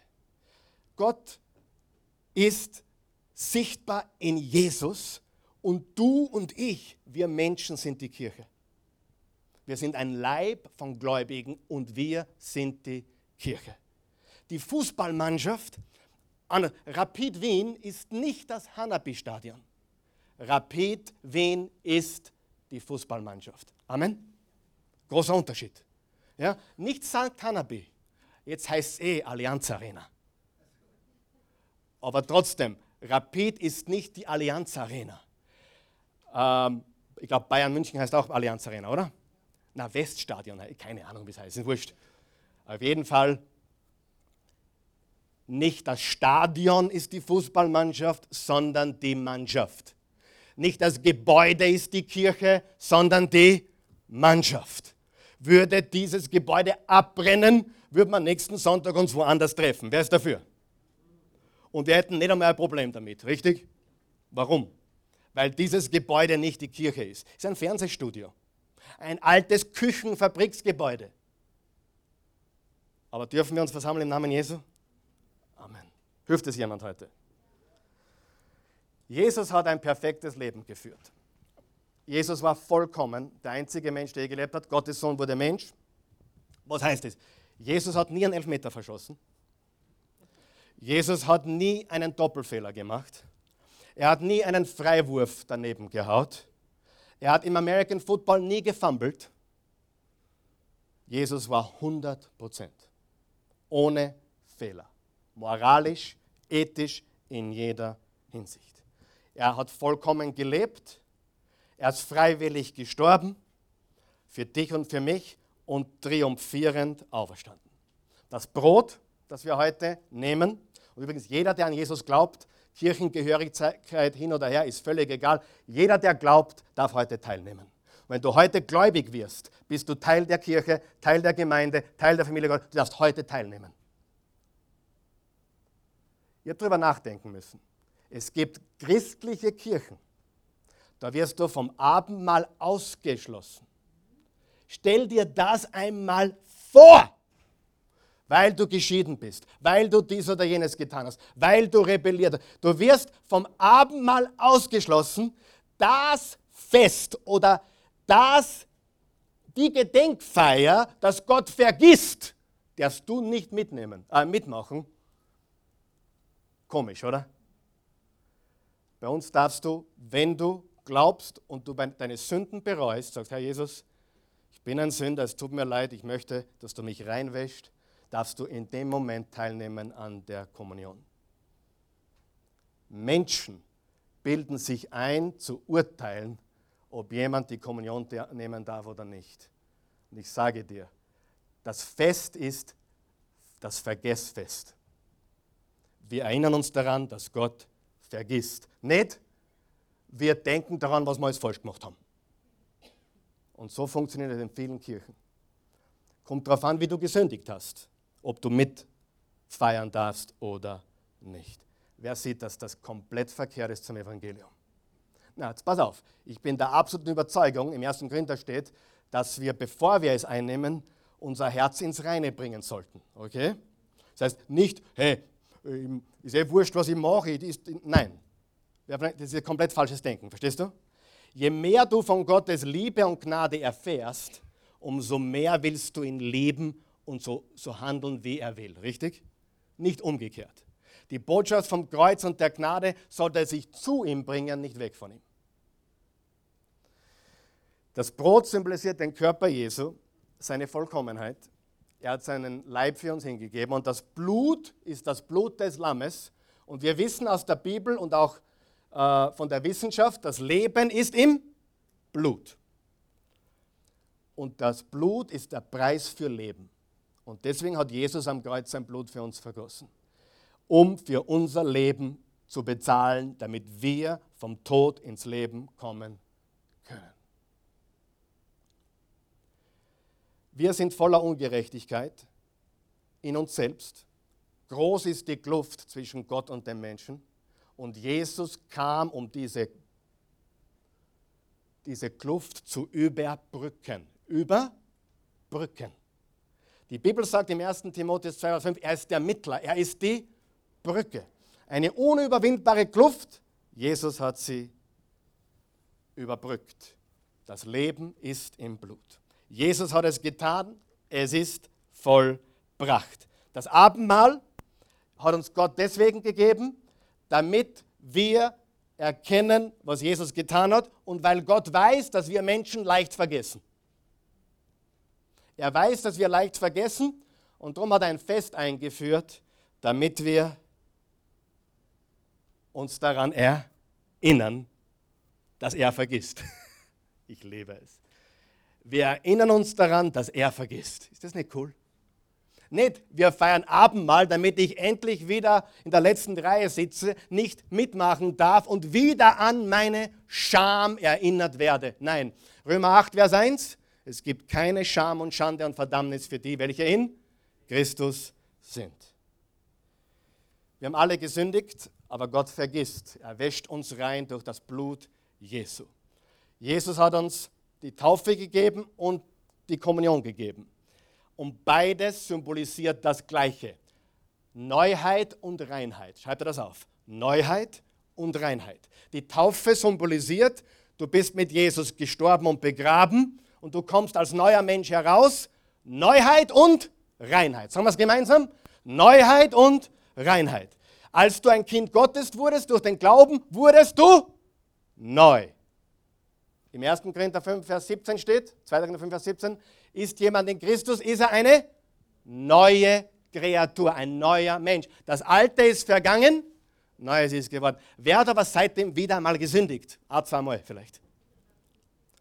Gott ist sichtbar in Jesus und du und ich, wir Menschen sind die Kirche. Wir sind ein Leib von Gläubigen und wir sind die Kirche. Die Fußballmannschaft an Rapid Wien ist nicht das Hanapi-Stadion. Rapid Wien ist die Fußballmannschaft. Amen. Großer Unterschied. Ja? Nicht St. Hanapi. Jetzt heißt es eh Allianz Arena. Aber trotzdem, Rapid ist nicht die Allianz Arena. Ähm, ich glaube, Bayern München heißt auch Allianz Arena, oder? Na, Weststadion, keine Ahnung, wie es heißt, ist wurscht. Auf jeden Fall, nicht das Stadion ist die Fußballmannschaft, sondern die Mannschaft. Nicht das Gebäude ist die Kirche, sondern die Mannschaft. Würde dieses Gebäude abbrennen, würde man nächsten Sonntag uns woanders treffen. Wer ist dafür? Und wir hätten nicht einmal ein Problem damit, richtig? Warum? Weil dieses Gebäude nicht die Kirche ist. Es ist ein Fernsehstudio ein altes Küchenfabriksgebäude. Aber dürfen wir uns versammeln im Namen Jesu? Hilft es jemand heute? Jesus hat ein perfektes Leben geführt. Jesus war vollkommen, der einzige Mensch, der je gelebt hat. Gottes Sohn wurde Mensch. Was heißt das? Jesus hat nie einen Elfmeter verschossen. Jesus hat nie einen Doppelfehler gemacht. Er hat nie einen Freiwurf daneben gehaut. Er hat im American Football nie gefummelt. Jesus war 100 Prozent. Ohne Fehler. Moralisch, ethisch, in jeder Hinsicht. Er hat vollkommen gelebt Er ist freiwillig gestorben für dich und für mich und triumphierend auferstanden. Das Brot, das wir heute nehmen, und übrigens jeder, der an Jesus glaubt, Kirchengehörigkeit hin oder her, ist völlig egal. Jeder, der glaubt, darf heute teilnehmen. wenn du heute gläubig wirst, bist du Teil der Kirche, Teil der Gemeinde, Teil der Familie Gottes. Du darfst heute teilnehmen. Ihr habt darüber nachdenken müssen. Es gibt christliche Kirchen, da wirst du vom Abendmahl ausgeschlossen. Stell dir das einmal vor weil du geschieden bist, weil du dies oder jenes getan hast, weil du rebelliert hast. Du wirst vom Abendmahl ausgeschlossen, das Fest oder das, die Gedenkfeier, das Gott vergisst, darfst du nicht mitnehmen, äh, mitmachen. Komisch, oder? Bei uns darfst du, wenn du glaubst und du deine Sünden bereust, sagst, Herr Jesus, ich bin ein Sünder, es tut mir leid, ich möchte, dass du mich reinwäscht, darfst du in dem Moment teilnehmen an der Kommunion. Menschen bilden sich ein, zu urteilen, ob jemand die Kommunion nehmen darf oder nicht. Und ich sage dir, das Fest ist das Vergessfest. Wir erinnern uns daran, dass Gott vergisst. Nicht, wir denken daran, was wir alles falsch gemacht haben. Und so funktioniert es in vielen Kirchen. Kommt darauf an, wie du gesündigt hast ob du mitfeiern darfst oder nicht. Wer sieht, dass das komplett verkehrt ist zum Evangelium? Na, jetzt pass auf. Ich bin der absoluten Überzeugung, im ersten Korinther steht, dass wir, bevor wir es einnehmen, unser Herz ins Reine bringen sollten. Okay? Das heißt nicht, hey, ist eh wurscht, was ich mache. nein, das ist ein komplett falsches Denken. Verstehst du? Je mehr du von Gottes Liebe und Gnade erfährst, umso mehr willst du ihn lieben und so, so handeln, wie er will. Richtig? Nicht umgekehrt. Die Botschaft vom Kreuz und der Gnade sollte sich zu ihm bringen, nicht weg von ihm. Das Brot symbolisiert den Körper Jesu, seine Vollkommenheit. Er hat seinen Leib für uns hingegeben und das Blut ist das Blut des Lammes. Und wir wissen aus der Bibel und auch äh, von der Wissenschaft, das Leben ist im Blut. Und das Blut ist der Preis für Leben. Und deswegen hat Jesus am Kreuz sein Blut für uns vergossen, um für unser Leben zu bezahlen, damit wir vom Tod ins Leben kommen Wir sind voller Ungerechtigkeit in uns selbst. Groß ist die Kluft zwischen Gott und dem Menschen. Und Jesus kam, um diese, diese Kluft zu überbrücken. Überbrücken. Die Bibel sagt im 1. Timotheus 2,5, er ist der Mittler, er ist die Brücke. Eine unüberwindbare Kluft. Jesus hat sie überbrückt. Das Leben ist im Blut. Jesus hat es getan, es ist vollbracht. Das Abendmahl hat uns Gott deswegen gegeben, damit wir erkennen, was Jesus getan hat und weil Gott weiß, dass wir Menschen leicht vergessen. Er weiß, dass wir leicht vergessen und darum hat er ein Fest eingeführt, damit wir uns daran erinnern, dass er vergisst. Ich liebe es. Wir erinnern uns daran, dass er vergisst. Ist das nicht cool? Nicht, wir feiern Abendmahl, damit ich endlich wieder in der letzten Reihe sitze, nicht mitmachen darf und wieder an meine Scham erinnert werde. Nein, Römer 8, Vers 1. Es gibt keine Scham und Schande und Verdammnis für die, welche in Christus sind. Wir haben alle gesündigt, aber Gott vergisst. Er wäscht uns rein durch das Blut Jesu. Jesus hat uns die Taufe gegeben und die Kommunion gegeben. Und beides symbolisiert das Gleiche. Neuheit und Reinheit. Schreibt ihr das auf. Neuheit und Reinheit. Die Taufe symbolisiert, du bist mit Jesus gestorben und begraben und du kommst als neuer Mensch heraus. Neuheit und Reinheit. Sagen wir es gemeinsam? Neuheit und Reinheit. Als du ein Kind Gottes wurdest, durch den Glauben, wurdest du neu. Im 1. Korinther 5, Vers 17 steht, 2. Korinther 5, Vers 17, ist jemand in Christus, ist er eine neue Kreatur, ein neuer Mensch. Das Alte ist vergangen, Neues ist geworden. Wer hat aber seitdem wieder einmal gesündigt? Ah, zweimal vielleicht.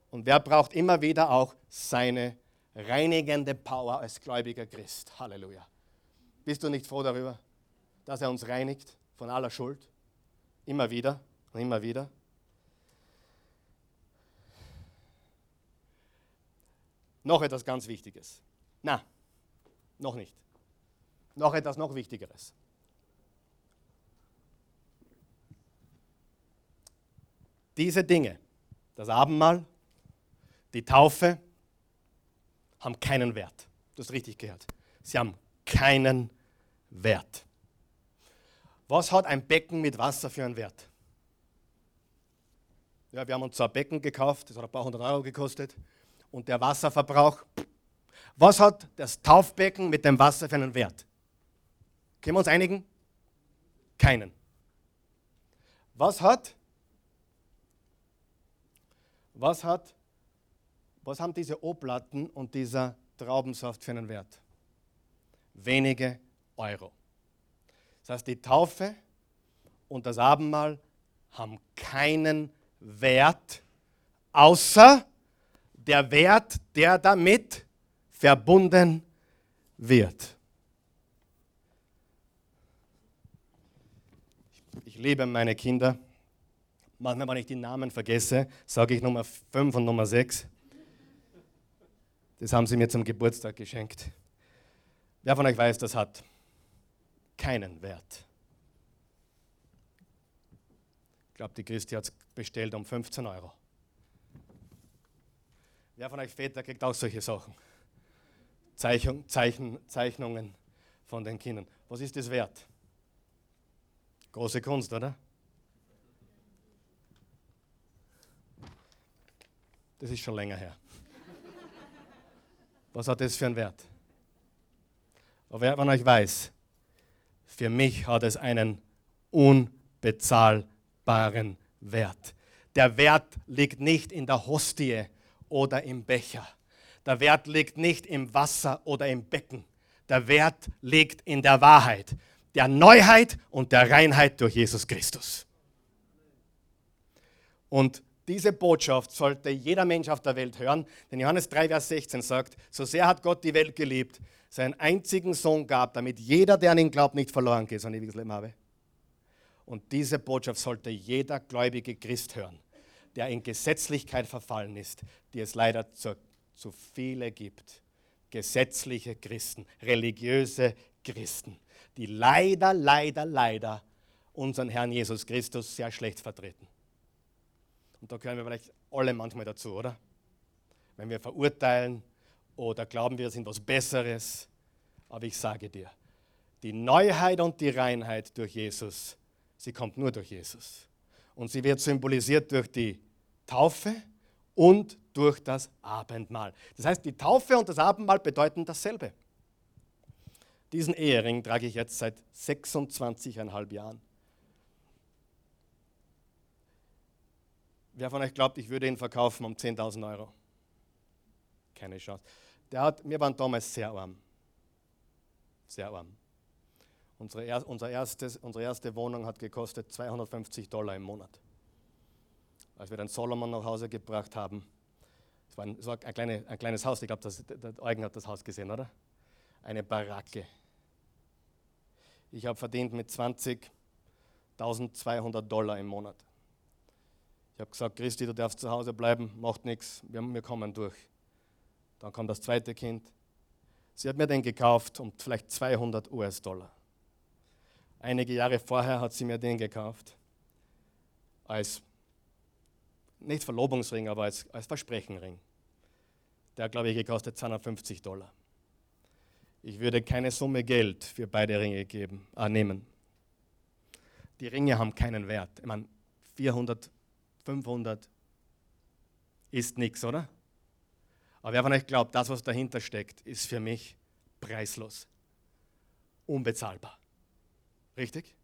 Und wer braucht immer wieder auch seine reinigende Power als gläubiger Christ? Halleluja. Bist du nicht froh darüber, dass er uns reinigt von aller Schuld? Immer wieder und immer wieder. Noch etwas ganz Wichtiges. Na, noch nicht. Noch etwas noch Wichtigeres. Diese Dinge, das Abendmahl, die Taufe, haben keinen Wert. Du hast richtig gehört. Sie haben keinen Wert. Was hat ein Becken mit Wasser für einen Wert? Ja, wir haben uns so ein Becken gekauft, das hat ein paar hundert Euro gekostet. Und der Wasserverbrauch. Was hat das Taufbecken mit dem Wasser für einen Wert? Können wir uns einigen? Keinen. Was hat, was hat, was haben diese O-Platten und dieser Traubensaft für einen Wert? Wenige Euro. Das heißt, die Taufe und das Abendmahl haben keinen Wert, außer der Wert, der damit verbunden wird. Ich liebe meine Kinder. Manchmal, wenn ich die Namen vergesse, sage ich Nummer 5 und Nummer 6. Das haben sie mir zum Geburtstag geschenkt. Wer von euch weiß, das hat keinen Wert. Ich glaube, die Christi hat es bestellt um 15 Euro. Wer von euch Väter kriegt auch solche Sachen? Zeichen, Zeichen, Zeichnungen von den Kindern. Was ist das wert? Große Kunst, oder? Das ist schon länger her. Was hat das für einen Wert? Aber wer von euch weiß, für mich hat es einen unbezahlbaren Wert. Der Wert liegt nicht in der Hostie oder im Becher. Der Wert liegt nicht im Wasser oder im Becken. Der Wert liegt in der Wahrheit, der Neuheit und der Reinheit durch Jesus Christus. Und diese Botschaft sollte jeder Mensch auf der Welt hören, denn Johannes 3, Vers 16 sagt, so sehr hat Gott die Welt geliebt, seinen einzigen Sohn gab, damit jeder, der an ihn glaubt, nicht verloren geht, sondern ewiges Leben habe. Und diese Botschaft sollte jeder gläubige Christ hören, der in Gesetzlichkeit verfallen ist, die es leider zu, zu viele gibt. Gesetzliche Christen, religiöse Christen, die leider, leider, leider unseren Herrn Jesus Christus sehr schlecht vertreten. Und da gehören wir vielleicht alle manchmal dazu, oder? Wenn wir verurteilen oder glauben, wir sind was Besseres. Aber ich sage dir, die Neuheit und die Reinheit durch Jesus, sie kommt nur durch Jesus. Und sie wird symbolisiert durch die Taufe und durch das Abendmahl. Das heißt, die Taufe und das Abendmahl bedeuten dasselbe. Diesen Ehering trage ich jetzt seit 26,5 Jahren. Wer von euch glaubt, ich würde ihn verkaufen um 10.000 Euro? Keine Chance. Der hat, wir waren damals sehr arm. Sehr arm. Unsere, er, unser erstes, unsere erste Wohnung hat gekostet 250 Dollar im Monat. Als wir den Solomon nach Hause gebracht haben, es war ein, es war ein, kleine, ein kleines Haus, ich glaube, der Eugen hat das Haus gesehen, oder? Eine Baracke. Ich habe verdient mit 20 1200 Dollar im Monat. Ich habe gesagt, Christi, du darfst zu Hause bleiben, macht nichts, wir, wir kommen durch. Dann kam das zweite Kind. Sie hat mir den gekauft um vielleicht 200 US-Dollar. Einige Jahre vorher hat sie mir den gekauft. Als, nicht Verlobungsring, aber als, als Versprechenring. Der hat, glaube ich, gekostet 250 Dollar. Ich würde keine Summe Geld für beide Ringe geben, äh, nehmen. Die Ringe haben keinen Wert. Ich meine, 400 500 ist nichts, oder? Aber wer von euch glaubt, das, was dahinter steckt, ist für mich preislos, unbezahlbar. Richtig?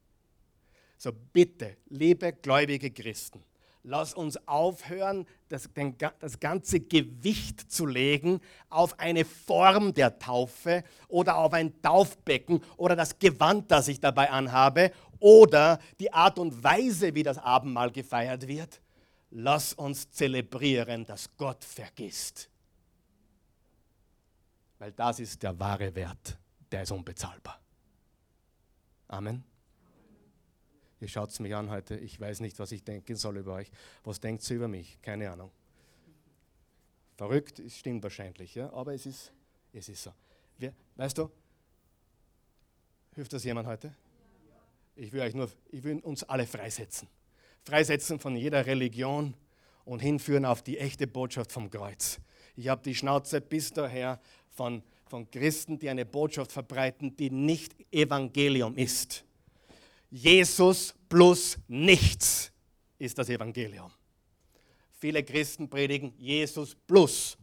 So bitte, liebe gläubige Christen, lass uns aufhören, das, den, das ganze Gewicht zu legen auf eine Form der Taufe oder auf ein Taufbecken oder das Gewand, das ich dabei anhabe oder die Art und Weise, wie das Abendmahl gefeiert wird lass uns zelebrieren, dass Gott vergisst. Weil das ist der wahre Wert, der ist unbezahlbar. Amen. Ihr schaut es mich an heute, ich weiß nicht, was ich denken soll über euch. Was denkt ihr über mich? Keine Ahnung. Verrückt, es stimmt wahrscheinlich, ja? aber es ist, es ist so. Wir, weißt du, hilft das jemand heute? Ich will, euch nur, ich will uns alle freisetzen. Freisetzen von jeder Religion und hinführen auf die echte Botschaft vom Kreuz. Ich habe die Schnauze bis daher von, von Christen, die eine Botschaft verbreiten, die nicht Evangelium ist. Jesus plus nichts ist das Evangelium. Viele Christen predigen Jesus plus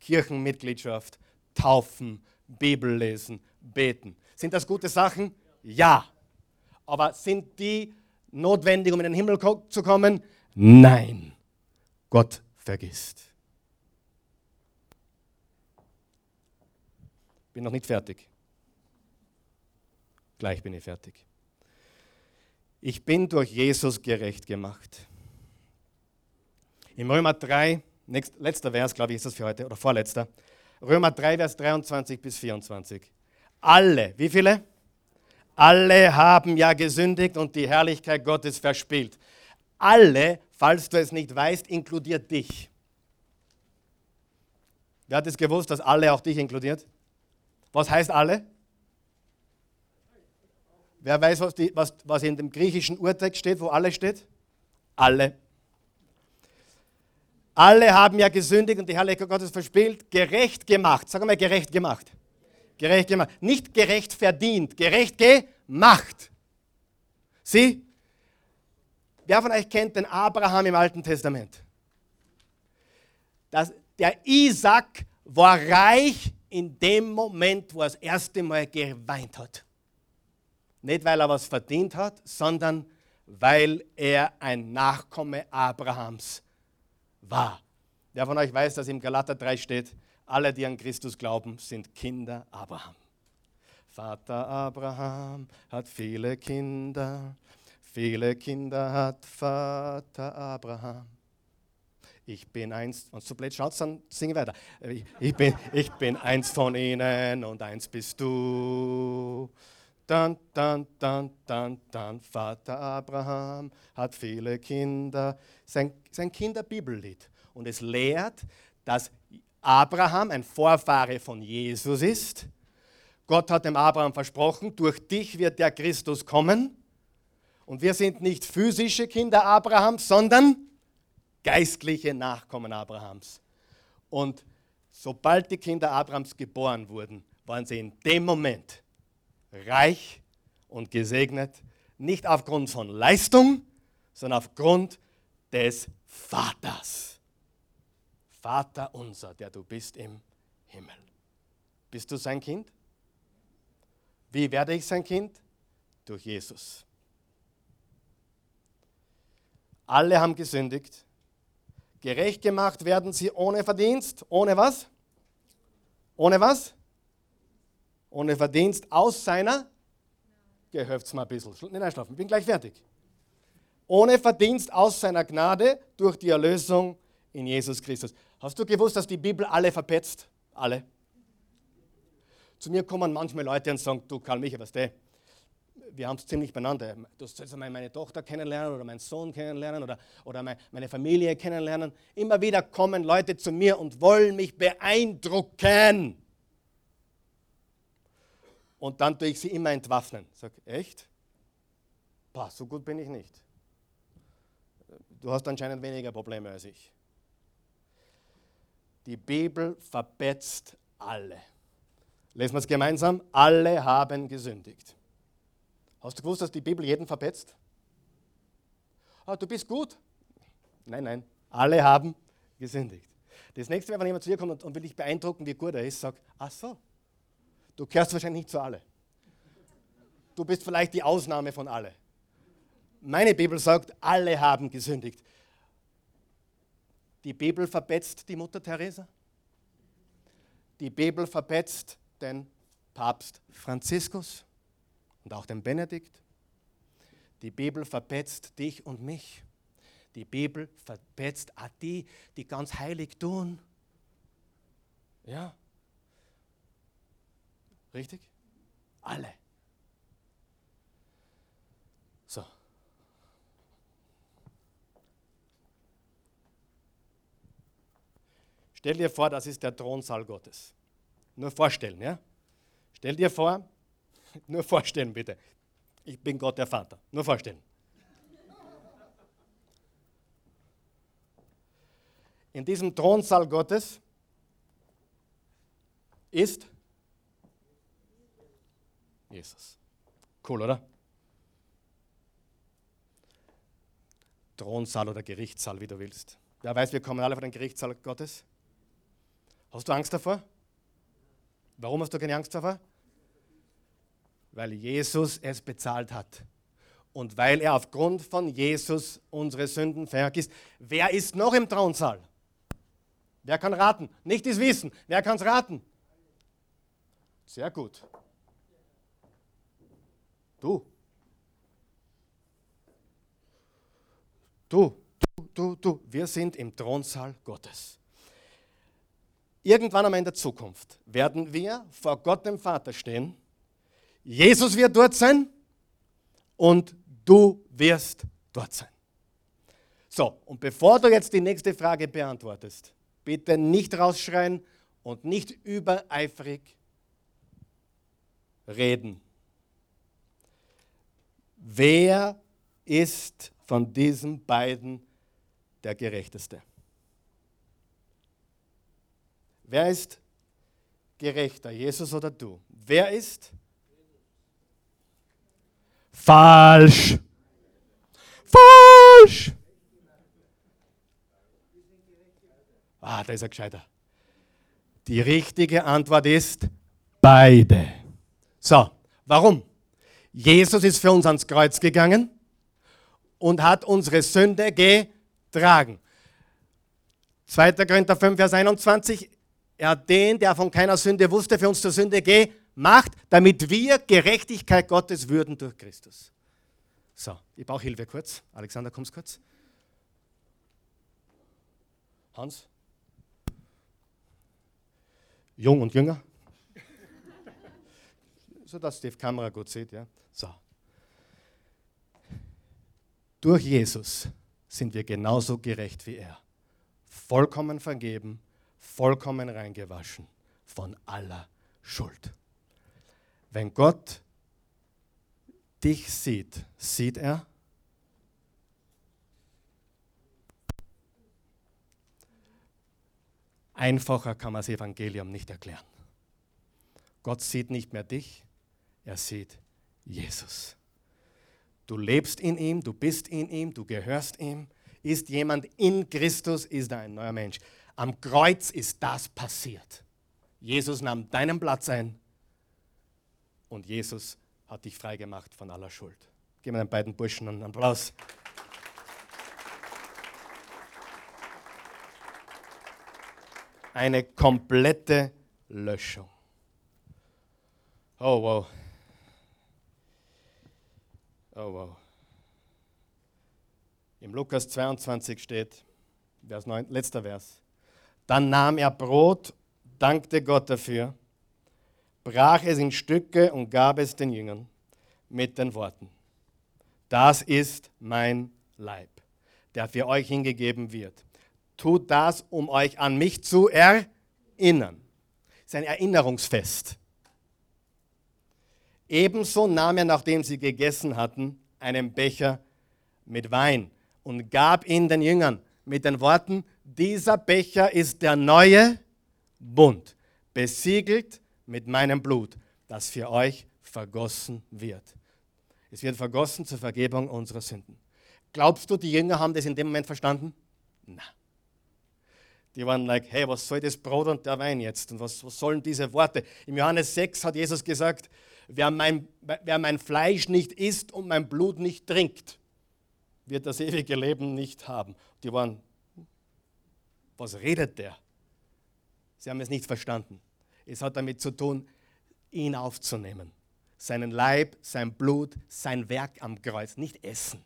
Kirchenmitgliedschaft, Taufen, Bibel lesen, beten. Sind das gute Sachen? Ja. Aber sind die notwendig, um in den Himmel zu kommen? Nein. Gott vergisst. Bin noch nicht fertig. Gleich bin ich fertig. Ich bin durch Jesus gerecht gemacht. Im Römer 3, nächst, letzter Vers, glaube ich, ist das für heute, oder vorletzter. Römer 3, Vers 23 bis 24. Alle, wie viele? Alle haben ja gesündigt und die Herrlichkeit Gottes verspielt. Alle, falls du es nicht weißt, inkludiert dich. Wer hat es gewusst, dass alle auch dich inkludiert? Was heißt alle? Wer weiß, was, die, was, was in dem griechischen Urtext steht, wo alle steht? Alle. Alle haben ja gesündigt und die Herrlichkeit Gottes verspielt, gerecht gemacht. Sag mal, gerecht gemacht. Gerecht gemacht. Nicht gerecht verdient, gerecht gemacht. Sie? Wer von euch kennt den Abraham im Alten Testament? Das, der Isaac war reich in dem Moment, wo er das erste Mal geweint hat. Nicht, weil er was verdient hat, sondern weil er ein Nachkomme Abrahams war. Wer von euch weiß, dass im Galater 3 steht, alle, die an Christus glauben, sind Kinder Abraham. Vater Abraham hat viele Kinder, viele Kinder hat Vater Abraham. Ich bin eins, und so blöd schaut, dann singe weiter. Ich bin, ich bin eins von ihnen und eins bist du. Dann, dann, dann, dann, dann, Vater Abraham hat viele Kinder. Sein, sein Kinderbibellied. Und es lehrt, dass Abraham ein Vorfahre von Jesus ist. Gott hat dem Abraham versprochen, durch dich wird der Christus kommen. Und wir sind nicht physische Kinder Abrahams, sondern geistliche Nachkommen Abrahams. Und sobald die Kinder Abrahams geboren wurden, waren sie in dem Moment reich und gesegnet, nicht aufgrund von Leistung, sondern aufgrund des Vaters. Vater unser, der du bist im Himmel. Bist du sein Kind? Wie werde ich sein Kind? Durch Jesus. Alle haben gesündigt. Gerecht gemacht werden sie ohne Verdienst. Ohne was? Ohne was? ohne Verdienst aus seiner, gehöft's mal ein bisschen, nicht einschlafen, bin gleich fertig. Ohne Verdienst aus seiner Gnade durch die Erlösung in Jesus Christus. Hast du gewusst, dass die Bibel alle verpetzt? Alle. Zu mir kommen manchmal Leute und sagen, du Karl Michael, was der? Wir haben es ziemlich beieinander. Du sollst meine Tochter kennenlernen oder meinen Sohn kennenlernen oder, oder meine Familie kennenlernen. Immer wieder kommen Leute zu mir und wollen mich beeindrucken. Und dann tue ich sie immer entwaffnen. Sag, echt? Boah, so gut bin ich nicht. Du hast anscheinend weniger Probleme als ich. Die Bibel verbetzt alle. Lesen wir es gemeinsam. Alle haben gesündigt. Hast du gewusst, dass die Bibel jeden verbetzt? Ah, du bist gut. Nein, nein. Alle haben gesündigt. Das nächste Mal, wenn jemand zu dir kommt und will dich beeindrucken, wie gut er ist, sagt, ach so, Du gehörst wahrscheinlich nicht zu alle. Du bist vielleicht die Ausnahme von alle. Meine Bibel sagt, alle haben gesündigt. Die Bibel verbetzt die Mutter Teresa. Die Bibel verbetzt den Papst Franziskus und auch den Benedikt. Die Bibel verbetzt dich und mich. Die Bibel verpetzt auch die, die ganz heilig tun. Ja. Richtig? Alle. So. Stell dir vor, das ist der Thronsaal Gottes. Nur vorstellen, ja? Stell dir vor, nur vorstellen bitte. Ich bin Gott der Vater. Nur vorstellen. In diesem Thronsaal Gottes ist Jesus. Cool, oder? Thronsaal oder Gerichtssaal, wie du willst. Wer weiß, wir kommen alle von dem Gerichtssaal Gottes. Hast du Angst davor? Warum hast du keine Angst davor? Weil Jesus es bezahlt hat. Und weil er aufgrund von Jesus unsere Sünden vergisst. Wer ist noch im Thronsaal? Wer kann raten? Nicht das Wissen. Wer kann es raten? Sehr gut. Du. Du, du, du, du. Wir sind im Thronsaal Gottes. Irgendwann einmal in der Zukunft werden wir vor Gott dem Vater stehen. Jesus wird dort sein und du wirst dort sein. So, und bevor du jetzt die nächste Frage beantwortest, bitte nicht rausschreien und nicht übereifrig reden. Wer ist von diesen beiden der Gerechteste? Wer ist gerechter, Jesus oder du? Wer ist? Falsch. Falsch. Ah, da ist er gescheiter. Die richtige Antwort ist beide. So, warum? Jesus ist für uns ans Kreuz gegangen und hat unsere Sünde getragen. 2. Korinther 5, Vers 21. Er hat den, der von keiner Sünde wusste, für uns zur Sünde gemacht, damit wir Gerechtigkeit Gottes würden durch Christus. So, ich brauche Hilfe kurz. Alexander, kommst kurz. Hans? Jung und jünger? so dass die Kamera gut sieht, ja. So. Durch Jesus sind wir genauso gerecht wie er. Vollkommen vergeben, vollkommen reingewaschen von aller Schuld. Wenn Gott dich sieht, sieht er Einfacher kann man das Evangelium nicht erklären. Gott sieht nicht mehr dich, er sieht Jesus. Du lebst in ihm, du bist in ihm, du gehörst ihm. Ist jemand in Christus, ist er ein neuer Mensch. Am Kreuz ist das passiert. Jesus nahm deinen Platz ein und Jesus hat dich freigemacht von aller Schuld. Gib mir den beiden Burschen einen Applaus. Eine komplette Löschung. Oh wow. Oh wow. Im Lukas 22 steht, Vers 9, letzter Vers. Dann nahm er Brot, dankte Gott dafür, brach es in Stücke und gab es den Jüngern mit den Worten, das ist mein Leib, der für euch hingegeben wird. Tut das, um euch an mich zu erinnern. Es ist ein Erinnerungsfest. Ebenso nahm er, nachdem sie gegessen hatten, einen Becher mit Wein und gab ihn den Jüngern mit den Worten, dieser Becher ist der neue Bund, besiegelt mit meinem Blut, das für euch vergossen wird. Es wird vergossen zur Vergebung unserer Sünden. Glaubst du, die Jünger haben das in dem Moment verstanden? Nein. Die waren like, hey, was soll das Brot und der Wein jetzt? Und was, was sollen diese Worte? Im Johannes 6 hat Jesus gesagt, wer mein, wer mein Fleisch nicht isst und mein Blut nicht trinkt, wird das ewige Leben nicht haben. Die waren, was redet der? Sie haben es nicht verstanden. Es hat damit zu tun, ihn aufzunehmen. Seinen Leib, sein Blut, sein Werk am Kreuz. Nicht essen,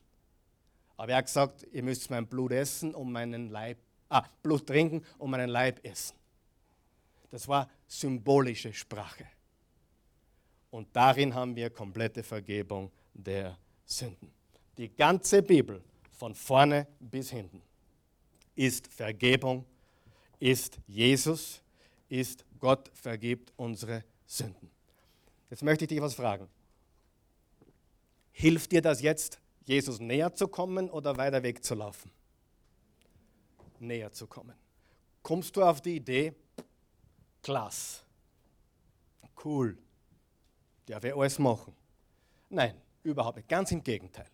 Aber er hat gesagt, ihr müsst mein Blut essen und meinen Leib, ah, Blut trinken und meinen Leib essen. Das war symbolische Sprache. Und darin haben wir komplette Vergebung der Sünden. Die ganze Bibel, von vorne bis hinten, ist Vergebung, ist Jesus, ist Gott vergibt unsere Sünden. Jetzt möchte ich dich was fragen. Hilft dir das jetzt, Jesus näher zu kommen oder weiter wegzulaufen? Näher zu kommen. Kommst du auf die Idee, klasse, cool, der will alles machen? Nein, überhaupt nicht. Ganz im Gegenteil.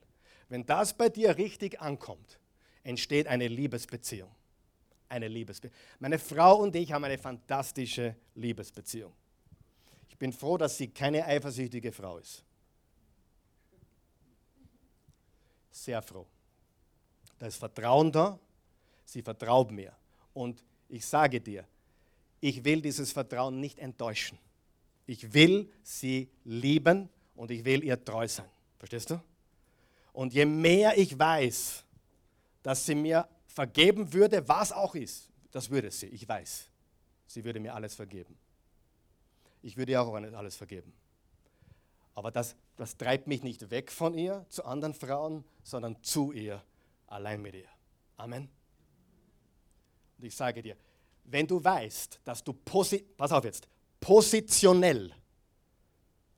Wenn das bei dir richtig ankommt, entsteht eine Liebesbeziehung. Eine Liebesbeziehung. Meine Frau und ich haben eine fantastische Liebesbeziehung. Ich bin froh, dass sie keine eifersüchtige Frau ist. Sehr froh. Da ist Vertrauen da. Sie vertraut mir. Und ich sage dir, ich will dieses Vertrauen nicht enttäuschen. Ich will sie lieben und ich will ihr treu sein. Verstehst du? Und je mehr ich weiß, dass sie mir vergeben würde, was auch ist, das würde sie, ich weiß. Sie würde mir alles vergeben. Ich würde ihr auch alles vergeben. Aber das, das treibt mich nicht weg von ihr zu anderen Frauen, sondern zu ihr, allein mit ihr. Amen. Und ich sage dir, wenn du weißt, dass du, pass auf jetzt, positionell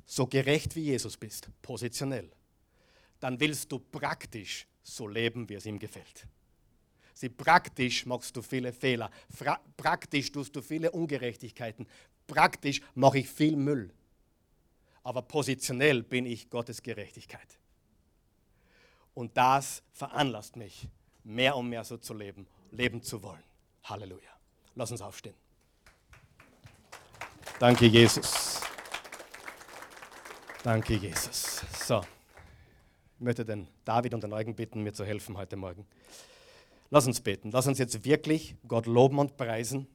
so gerecht wie Jesus bist, positionell, dann willst du praktisch so leben, wie es ihm gefällt. Sie praktisch machst du viele Fehler, Fra praktisch tust du viele Ungerechtigkeiten, praktisch mache ich viel Müll. Aber positionell bin ich Gottes Gerechtigkeit. Und das veranlasst mich, mehr und mehr so zu leben, leben zu wollen. Halleluja. Lass uns aufstehen. Danke, Jesus. Danke, Jesus. So. Ich möchte den David und den Eugen bitten, mir zu helfen heute Morgen. Lass uns beten. Lass uns jetzt wirklich Gott loben und preisen.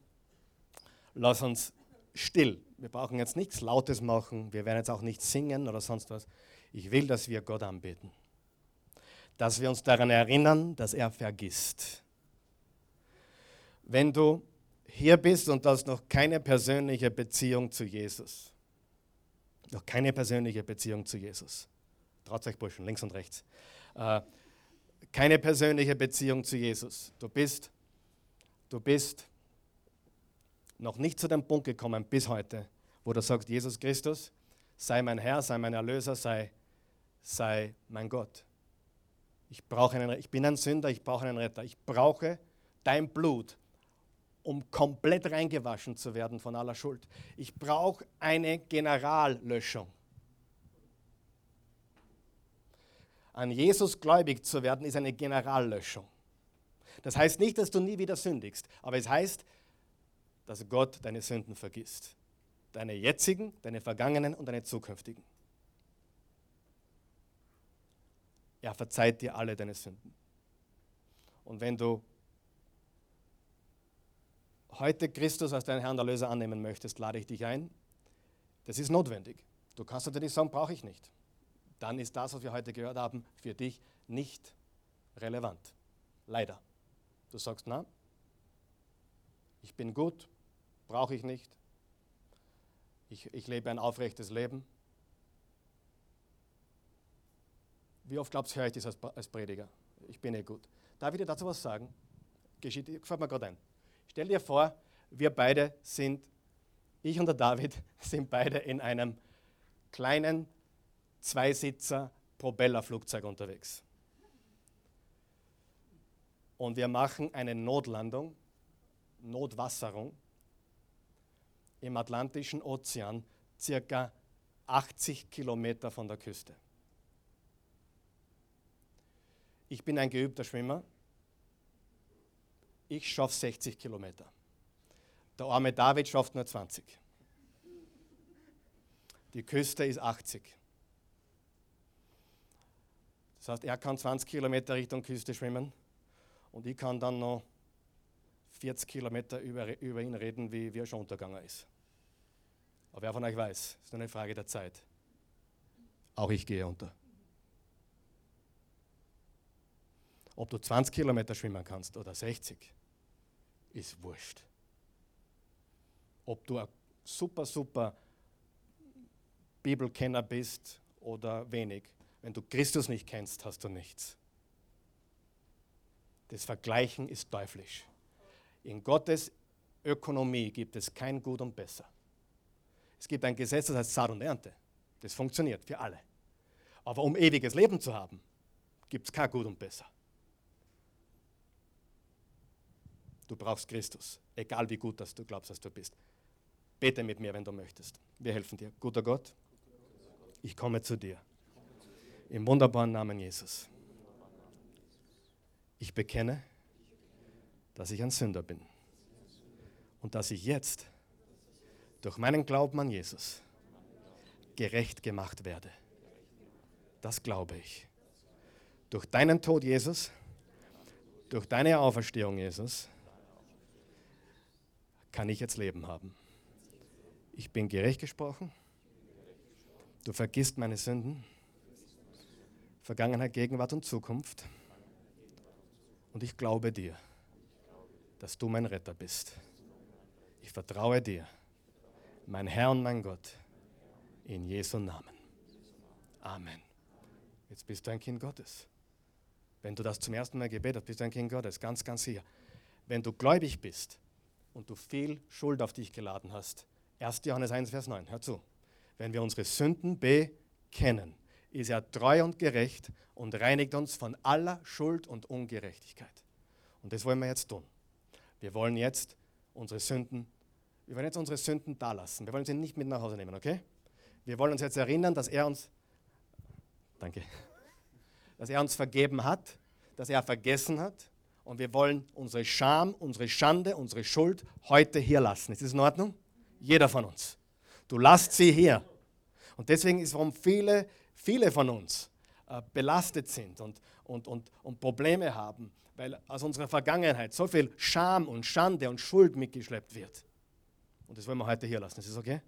Lass uns still. Wir brauchen jetzt nichts Lautes machen. Wir werden jetzt auch nicht singen oder sonst was. Ich will, dass wir Gott anbeten. Dass wir uns daran erinnern, dass er vergisst. Wenn du hier bist und hast noch keine persönliche Beziehung zu Jesus, noch keine persönliche Beziehung zu Jesus, Traut euch Burschen, links und rechts. Äh, keine persönliche Beziehung zu Jesus. Du bist, du bist noch nicht zu dem Punkt gekommen bis heute, wo du sagst, Jesus Christus, sei mein Herr, sei mein Erlöser, sei, sei mein Gott. Ich, brauche einen, ich bin ein Sünder, ich brauche einen Retter. Ich brauche dein Blut, um komplett reingewaschen zu werden von aller Schuld. Ich brauche eine Generallöschung. An Jesus gläubig zu werden, ist eine Generallöschung. Das heißt nicht, dass du nie wieder sündigst, aber es heißt, dass Gott deine Sünden vergisst. Deine jetzigen, deine vergangenen und deine zukünftigen. Er verzeiht dir alle deine Sünden. Und wenn du heute Christus als deinen Herrn und Erlöser annehmen möchtest, lade ich dich ein. Das ist notwendig. Du kannst natürlich sagen, brauche ich nicht dann ist das, was wir heute gehört haben, für dich nicht relevant. Leider. Du sagst, na, ich bin gut, brauche ich nicht. Ich, ich lebe ein aufrechtes Leben. Wie oft glaubst du, höre ich das als, als Prediger? Ich bin eh gut. Darf ich dir dazu was sagen? Geschieht, gefällt mir gerade ein. Stell dir vor, wir beide sind, ich und der David, sind beide in einem kleinen Zweisitzer Propellerflugzeug unterwegs. Und wir machen eine Notlandung, Notwasserung im Atlantischen Ozean, circa 80 Kilometer von der Küste. Ich bin ein geübter Schwimmer. Ich schaffe 60 Kilometer. Der arme David schafft nur 20. Die Küste ist 80. Das heißt, er kann 20 Kilometer Richtung Küste schwimmen und ich kann dann noch 40 Kilometer über, über ihn reden, wie, wie er schon untergegangen ist. Aber wer von euch weiß, ist nur eine Frage der Zeit. Auch ich gehe unter. Ob du 20 Kilometer schwimmen kannst oder 60, ist wurscht. Ob du ein super, super Bibelkenner bist oder wenig, wenn du Christus nicht kennst, hast du nichts. Das Vergleichen ist teuflisch. In Gottes Ökonomie gibt es kein Gut und Besser. Es gibt ein Gesetz, das heißt Saat und Ernte. Das funktioniert für alle. Aber um ewiges Leben zu haben, gibt es kein Gut und Besser. Du brauchst Christus, egal wie gut dass du glaubst, dass du bist. Bete mit mir, wenn du möchtest. Wir helfen dir. Guter Gott, ich komme zu dir. Im wunderbaren Namen Jesus. Ich bekenne, dass ich ein Sünder bin und dass ich jetzt durch meinen Glauben an Jesus gerecht gemacht werde. Das glaube ich. Durch deinen Tod, Jesus, durch deine Auferstehung, Jesus, kann ich jetzt Leben haben. Ich bin gerecht gesprochen. Du vergisst meine Sünden, Vergangenheit, Gegenwart und Zukunft. Und ich glaube dir, dass du mein Retter bist. Ich vertraue dir, mein Herr und mein Gott, in Jesu Namen. Amen. Jetzt bist du ein Kind Gottes. Wenn du das zum ersten Mal gebetet hast, bist du ein Kind Gottes, ganz, ganz sicher. Wenn du gläubig bist und du viel Schuld auf dich geladen hast, 1. Johannes 1, Vers 9, hör zu. Wenn wir unsere Sünden bekennen, ist er treu und gerecht und reinigt uns von aller Schuld und Ungerechtigkeit. Und das wollen wir jetzt tun. Wir wollen jetzt unsere Sünden, wir wollen jetzt unsere Sünden da lassen. Wir wollen sie nicht mit nach Hause nehmen, okay? Wir wollen uns jetzt erinnern, dass er uns, danke, dass er uns vergeben hat, dass er vergessen hat. Und wir wollen unsere Scham, unsere Schande, unsere Schuld heute hier lassen. Ist das in Ordnung? Jeder von uns. Du lasst sie hier. Und deswegen ist, warum viele, viele von uns äh, belastet sind und, und, und, und Probleme haben, weil aus unserer Vergangenheit so viel Scham und Schande und Schuld mitgeschleppt wird. Und das wollen wir heute hier lassen. Ist das okay?